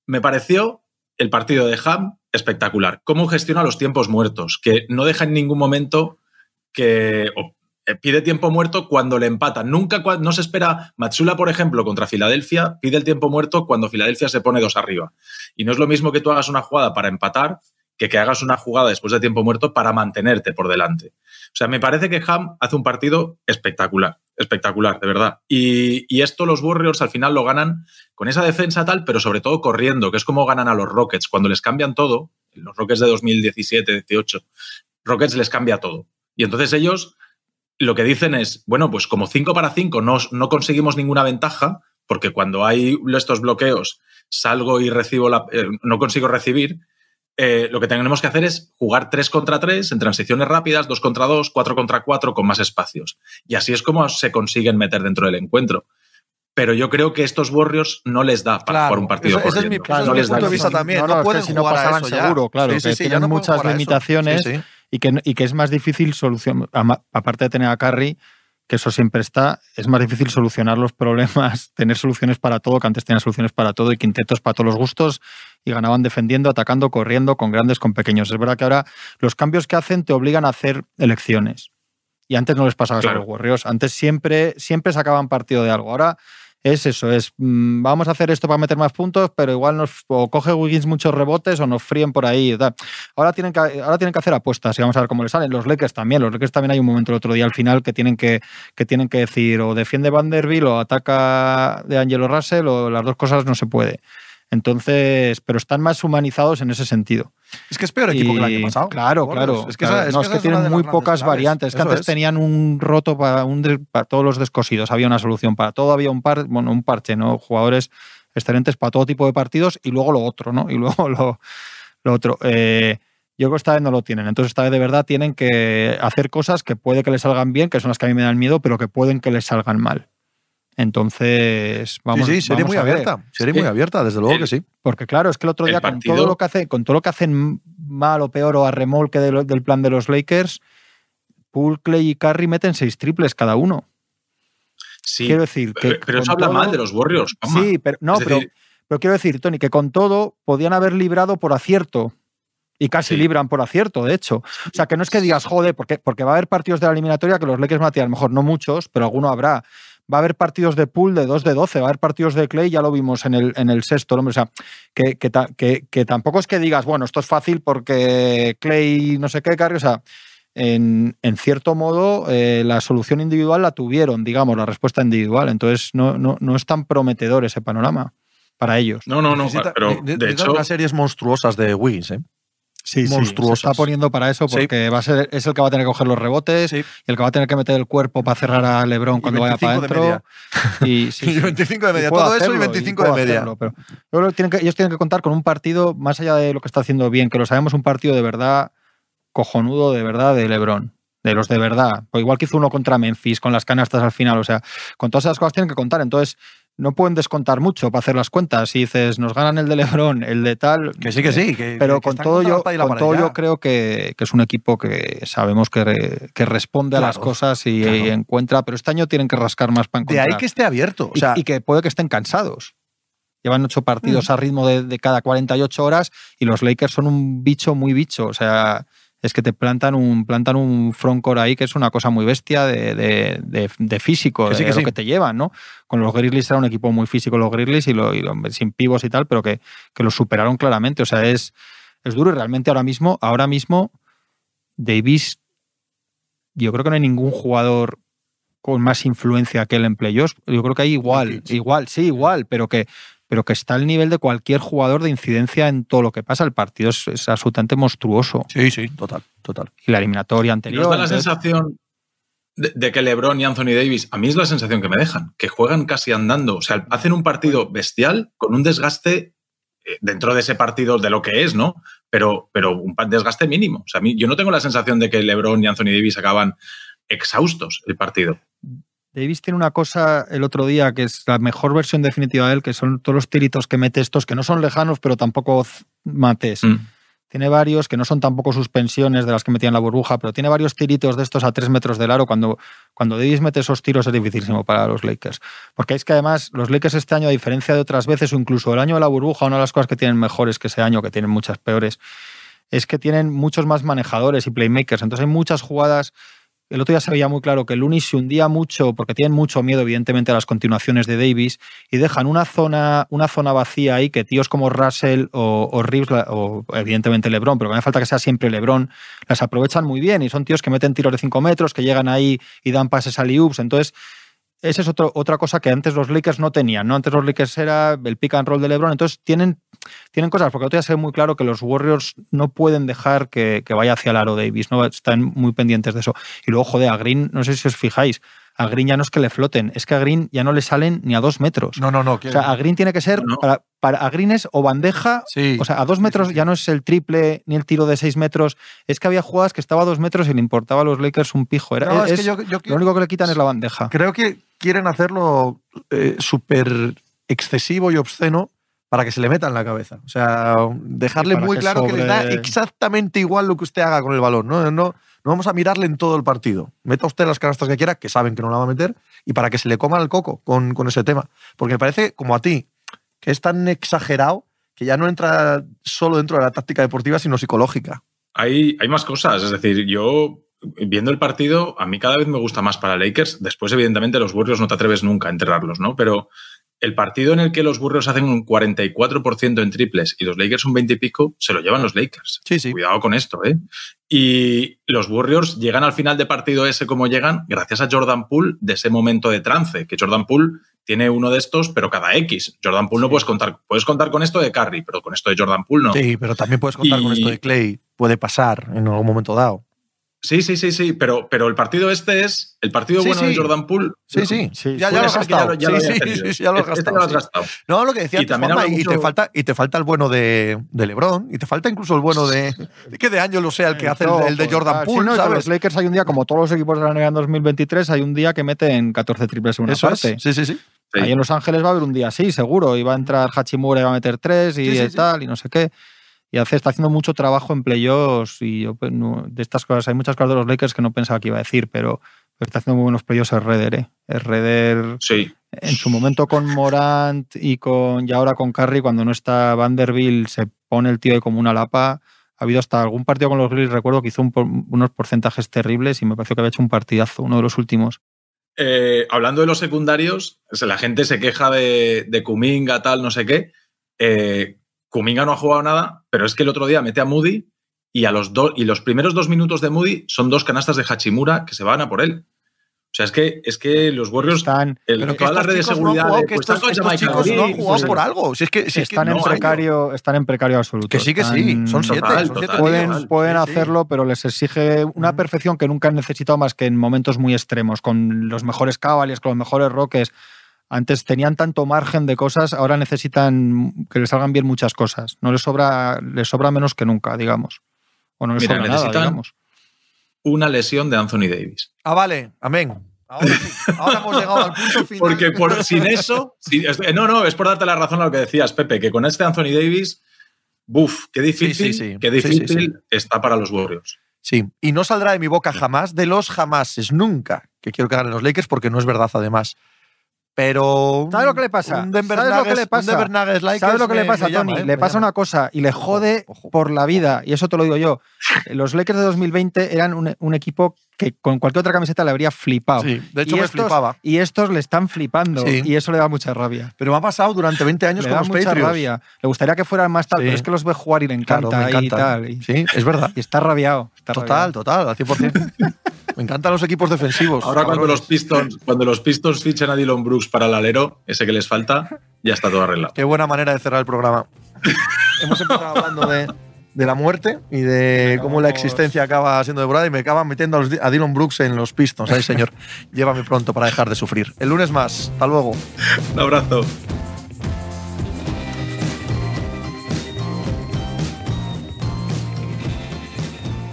Me pareció el partido de Ham espectacular. Cómo gestiona los tiempos muertos, que no deja en ningún momento que eh, pide tiempo muerto cuando le empatan. Nunca no se espera. Matsula, por ejemplo, contra Filadelfia, pide el tiempo muerto cuando Filadelfia se pone dos arriba. Y no es lo mismo que tú hagas una jugada para empatar que que hagas una jugada después de tiempo muerto para mantenerte por delante. O sea, me parece que Ham hace un partido espectacular, espectacular, de verdad. Y, y esto los Warriors al final lo ganan con esa defensa tal, pero sobre todo corriendo, que es como ganan a los Rockets. Cuando les cambian todo, los Rockets de 2017-18, Rockets les cambia todo. Y entonces ellos lo que dicen es, bueno, pues como 5 para 5 no, no conseguimos ninguna ventaja, porque cuando hay estos bloqueos salgo y recibo la, eh, no consigo recibir, eh, lo que tenemos que hacer es jugar 3 contra 3 en transiciones rápidas, 2 contra 2, 4 contra 4 con más espacios. Y así es como se consiguen meter dentro del encuentro. Pero yo creo que estos Warriors no les da para Claro, jugar un partido ese- ese es mi- es no mi les da punto de el vista también. No, No, no, es que pueden si no jugar a pasaban eso ya. seguro, claro, Sí, sí, que sí, ya tienen no pueden muchas a eso. limitaciones Sí, sí. y que, y que es más difícil solucionar, aparte de tener a Curry, que eso siempre está, es más difícil solucionar los problemas, tener soluciones para todo, que antes tenían soluciones para todo y quintetos para todos los gustos y ganaban defendiendo, atacando, corriendo, con grandes, con pequeños. Es verdad que ahora los cambios que hacen te obligan a hacer elecciones. Y antes no les pasaba eso a Claro. los Warriors. Antes siempre, siempre sacaban partido de algo. Ahora es eso, es mm, vamos a hacer esto para meter más puntos, pero igual nos o coge Wiggins muchos rebotes o nos fríen por ahí. Ahora tienen que, ahora tienen que hacer apuestas y vamos a ver cómo les salen. Los Lakers también, los Lakers también hay un momento el otro día al final que tienen que, que tienen que decir o defiende Vanderbilt o ataca de Angelo Russell o las dos cosas no se puede. Entonces, pero están más humanizados en ese sentido. Es que es peor equipo que el año pasado. Claro, claro. Es que, claro. esa- es no, que es que tienen muy pocas variantes. Es que Eso antes es. tenían un roto para, un para todos los descosidos. Había una solución para todo, había un, par, bueno, un parche, ¿no? Jugadores excelentes para todo tipo de partidos y luego lo otro, ¿no? Y luego lo, lo otro. Eh, yo creo que esta vez no lo tienen. Entonces, esta vez de verdad tienen que hacer cosas que puede que les salgan bien, que son las que a mí me dan miedo, pero que pueden que les salgan mal. Entonces, vamos, sí, sí, sería muy abierta. Sería Sí. muy abierta, desde luego El- que sí. Porque claro, es que el otro El día con todo lo que hace, con todo lo que hacen mal o peor o a remolque de lo- del plan de los Lakers, Poole, Clay y Curry meten seis triples cada uno. Sí, Quiero decir que pero, pero eso habla todo- mal de los Warriors. Sí, pero no, pero, decir- pero quiero decir, Tony, que con todo podían haber librado por acierto. Y casi Sí. libran por acierto, de hecho. O sea, que no es que digas, joder, porque, porque va a haber partidos de la eliminatoria que los Lakers van a tirar, a lo mejor no muchos, pero alguno habrá. Va a haber partidos de pool de 2 de 12, va a haber partidos de Clay, ya lo vimos en el, en el sexto, hombre. O sea, que, que, que- que tampoco es que digas, bueno, esto es fácil porque Clay no sé qué, Curry, o sea, en, en cierto modo eh, la solución individual la tuvieron, digamos, la respuesta individual. Entonces no, no, no es tan prometedor ese panorama para ellos. No, no, no, Necesita- pero de necesitan hecho, unas series monstruosas de Wiggins, ¿eh? Sí, sí, monstruosas. se está poniendo para eso Sí. porque va a ser, es el que va a tener que coger los rebotes y el que va a tener que meter el cuerpo para cerrar a LeBron cuando vaya para 25 de adentro. Y, sí, Y sí. 25 de media. Todo eso y hacerlo, 25 de media. hacerlo, pero yo creo que tienen que- ellos tienen que contar con un partido, más allá de lo que está haciendo bien, que lo sabemos, un partido de verdad cojonudo, de verdad, de LeBron. De los de verdad. O igual que hizo uno contra Memphis con las canastas al final. O sea, con todas esas cosas tienen que contar. Entonces, no pueden descontar mucho para hacer las cuentas. Si dices, nos ganan el de LeBron, el de tal. Que sí, que sí. que- Pero que- con todo, yo, y con todo yo creo que, que es un equipo que sabemos que, re- que responde a las cosas y, claro. encuentra, pero este año tienen que rascar más para De encontrar. ahí que esté abierto. O Y- sea, y, que puede que estén cansados. Llevan ocho partidos a ritmo de, de cada 48 horas y los Lakers son un bicho muy bicho. O sea, es que te plantan un, plantan un frontcourt ahí que es una cosa muy bestia de, de- de- de físico, Que sí, de que lo sí. que te llevan, ¿no? Con los Grizzlies era un equipo muy físico los Grizzlies y, lo, y lo- sin pivos y tal, pero que, que los superaron claramente. O sea, es, es duro y realmente ahora mismo, ahora mismo, Davis, yo creo que no hay ningún jugador con más influencia que él en playoffs. Yo creo que hay igual, igual, sí, igual, pero que, pero que está al nivel de cualquier jugador de incidencia en todo lo que pasa. El partido es, es absolutamente monstruoso. sí, sí, total, total. Y la eliminatoria ¿y anterior. nos da la entonces- sensación de, de que LeBron y Anthony Davis, a mí es la sensación que me dejan, que juegan casi andando. O sea, hacen un partido bestial con un desgaste eh, dentro de ese partido de lo que es, ¿no? Pero, pero un desgaste mínimo. O sea, a mí, yo no tengo la sensación de que LeBron y Anthony Davis acaban exhaustos el partido. Davis tiene una cosa el otro día que es la mejor versión definitiva de él, que son todos los tiritos que mete estos, que no son lejanos, pero tampoco mates. Mm. Tiene varios que no son tampoco suspensiones de las que metían la burbuja, pero tiene varios tiritos de estos a tres metros del aro. Cuando, cuando Davis mete esos tiros es dificilísimo para los Lakers. Porque es que además los Lakers este año, a diferencia de otras veces, o incluso el año de la burbuja, una de las cosas que tienen mejores que ese año, que tienen muchas peores, es que tienen muchos más manejadores y playmakers. Entonces hay muchas jugadas. El otro día se veía muy claro que Looney se hundía mucho porque tienen mucho miedo, evidentemente, a las continuaciones de Davis y dejan una zona, una zona vacía ahí que tíos como Russell o, o Reeves, o evidentemente LeBron, pero que me hace falta que sea siempre LeBron, las aprovechan muy bien y son tíos que meten tiros de 5 metros, que llegan ahí y dan pases a oops Entonces, esa es otra cosa que antes los Lakers no tenían, ¿no? Antes los Lakers era el pick and roll de LeBron, entonces tienen, tienen cosas, porque otro día se ve muy claro que los Warriors no pueden dejar que, que vaya hacia el aro Davis, ¿no? Están muy pendientes de eso. Y luego, joder, a Green, no sé si os fijáis, a Green ya no es que le floten, es que a Green ya no le salen ni a dos metros. No, no, no. O sea, a Green tiene que ser, No, no. para, para a Green es o bandeja, sí. o sea, a dos metros sí, sí. ya no es el triple ni el tiro de seis metros, es que había jugadas que estaba a dos metros y le importaba a los Lakers un pijo. Era, No, es es- que yo, yo lo único que le quitan es la bandeja. creo que quieren hacerlo eh, súper excesivo y obsceno para que se le meta en la cabeza. O sea, dejarle muy que claro que les da exactamente igual lo que usted haga con el balón. ¿no? No, no vamos a mirarle en todo el partido. Meta usted las canastas que quiera, que saben que no la va a meter, y para que se le coma el coco con, con ese tema. Porque me parece, como a ti, que es tan exagerado que ya no entra solo dentro de la táctica deportiva, sino psicológica. Hay, hay más cosas, es decir, yo viendo el partido, a mí cada vez me gusta más para Lakers. Después, evidentemente, los Warriors no te atreves nunca a enterrarlos, ¿no? Pero el partido en el que los Warriors hacen un 44% en triples y los Lakers un 20 y pico, se lo llevan los Lakers. Sí, sí. Cuidado con esto, ¿eh? Y los Warriors llegan al final de partido ese como llegan gracias a Jordan Poole de ese momento de trance, que Jordan Poole tiene uno de estos, pero cada X. Jordan Poole no puedes contar, puedes contar con esto de Curry, pero con esto de Jordan Poole no. Sí, pero también puedes contar con esto de Clay. Puede pasar en algún momento dado. Sí, sí, sí, sí, pero, pero el partido este es el partido Sí, bueno sí. de Jordan Poole. Sí, sí, Sí, ya, ya lo has ya gastado. lo- ya lo sí, había sí, tenido. sí, sí, ya lo has Este gastado. lo has gastado. No, lo que decía Y antes, también Juanma, habla y, te mucho- falta, y te falta el bueno de, de LeBron, y te falta incluso el bueno de. que de año lo sea el que hace el, el de Todo, Jordan. Sí, Poole, no, ¿sabes? Los Lakers hay un día, como todos los equipos de la NBA en 2023, hay un día que meten 14 triples en una Eso parte. es. Sí, sí, sí. Sí. Ahí en Los Ángeles va a haber un día así, seguro. Y va a entrar Hachimura y va a meter tres y Sí, sí, sí. tal, y no sé qué. Y hace, está haciendo mucho trabajo en playoffs y yo, pues, no- de estas cosas. Hay muchas cosas de los Lakers que no pensaba que iba a decir, pero, pero está haciendo muy buenos playoffs el Redder, ¿eh? El Redder Sí. en su momento con Morant y con y ahora con Curry, cuando no está Vanderbilt, se pone el tío ahí como una lapa. Ha habido hasta algún partido con los Grizzlies, recuerdo que hizo un unos porcentajes terribles y me pareció que había hecho un partidazo, uno de los últimos. Eh, hablando de los secundarios, la gente se queja de, de Kuminga, tal, no sé qué. Eh, Kuminga no ha jugado nada, pero es que el otro día mete a Moody y, a los, dos y los primeros dos minutos de Moody son dos canastas de Hachimura que se van a por él. O sea, es que, es que los Warriors, Están, el- Pero que toda la estos red de chicos no han seguridad. jugado, de, que pues, estos, chicos no han jugado pues, por algo. Si es que, si es que están, no en hay- precario, están en precario absoluto. Que sí, que sí. Son siete. Total, son siete total. pueden, pueden Sí, sí. hacerlo, pero les exige una perfección que nunca han necesitado más que en momentos muy extremos, con los mejores Cavaliers, con los mejores Rockets. Antes tenían tanto margen de cosas, ahora necesitan que les salgan bien muchas cosas. No les sobra, les sobra menos que nunca, digamos. O no les Mira, sobra nada, necesitan- digamos. una lesión de Anthony Davis. Ah, vale. Amén. Ahora, sí. Ahora hemos llegado al punto final. Porque por, sin eso. sin- es- no, no, es por darte la razón a lo que decías, Pepe, que con este Anthony Davis, buf, qué difícil, sí, sí. qué Sí, sí, difícil sí. está para los Warriors. Sí, y no saldrá de mi boca jamás de los jamases, nunca, que quiero que ganen los Lakers porque no es verdad además. Pero. ¿Sabes lo que le pasa? ¿Sabes lo que le pasa? ¿Sabes lo que le pasa, Tony? ¿eh? le pasa una cosa y le jode por la vida, y eso te lo digo yo. Los Lakers de 2020 eran un equipo que con cualquier otra camiseta le habría flipado. Sí, de hecho Y me estos- flipaba. Y estos le están flipando Sí. y eso le da mucha rabia. Pero me ha pasado durante 20 años Le con da los mucha Patriots. rabia. Le gustaría que fueran más tal, Sí. pero es que los ve jugar y le encanta, Claro, me y encanta. tal. Y, Sí, es verdad. y está rabiado. está Total, rabiado. total, al 100%. me encantan los equipos defensivos. Ahora cuando los Pistons, cuando los Pistons fichen a Dylan Brooks para el alero, ese que les falta, ya está todo arreglado. Qué buena manera de cerrar el programa. Hemos empezado hablando de, de la muerte y de cómo la existencia acaba siendo devorada y me acaban metiendo a, los- a Dylan Brooks en los Pistons. Ay, señor, llévame pronto para dejar de sufrir. El lunes más. Hasta luego. Un abrazo.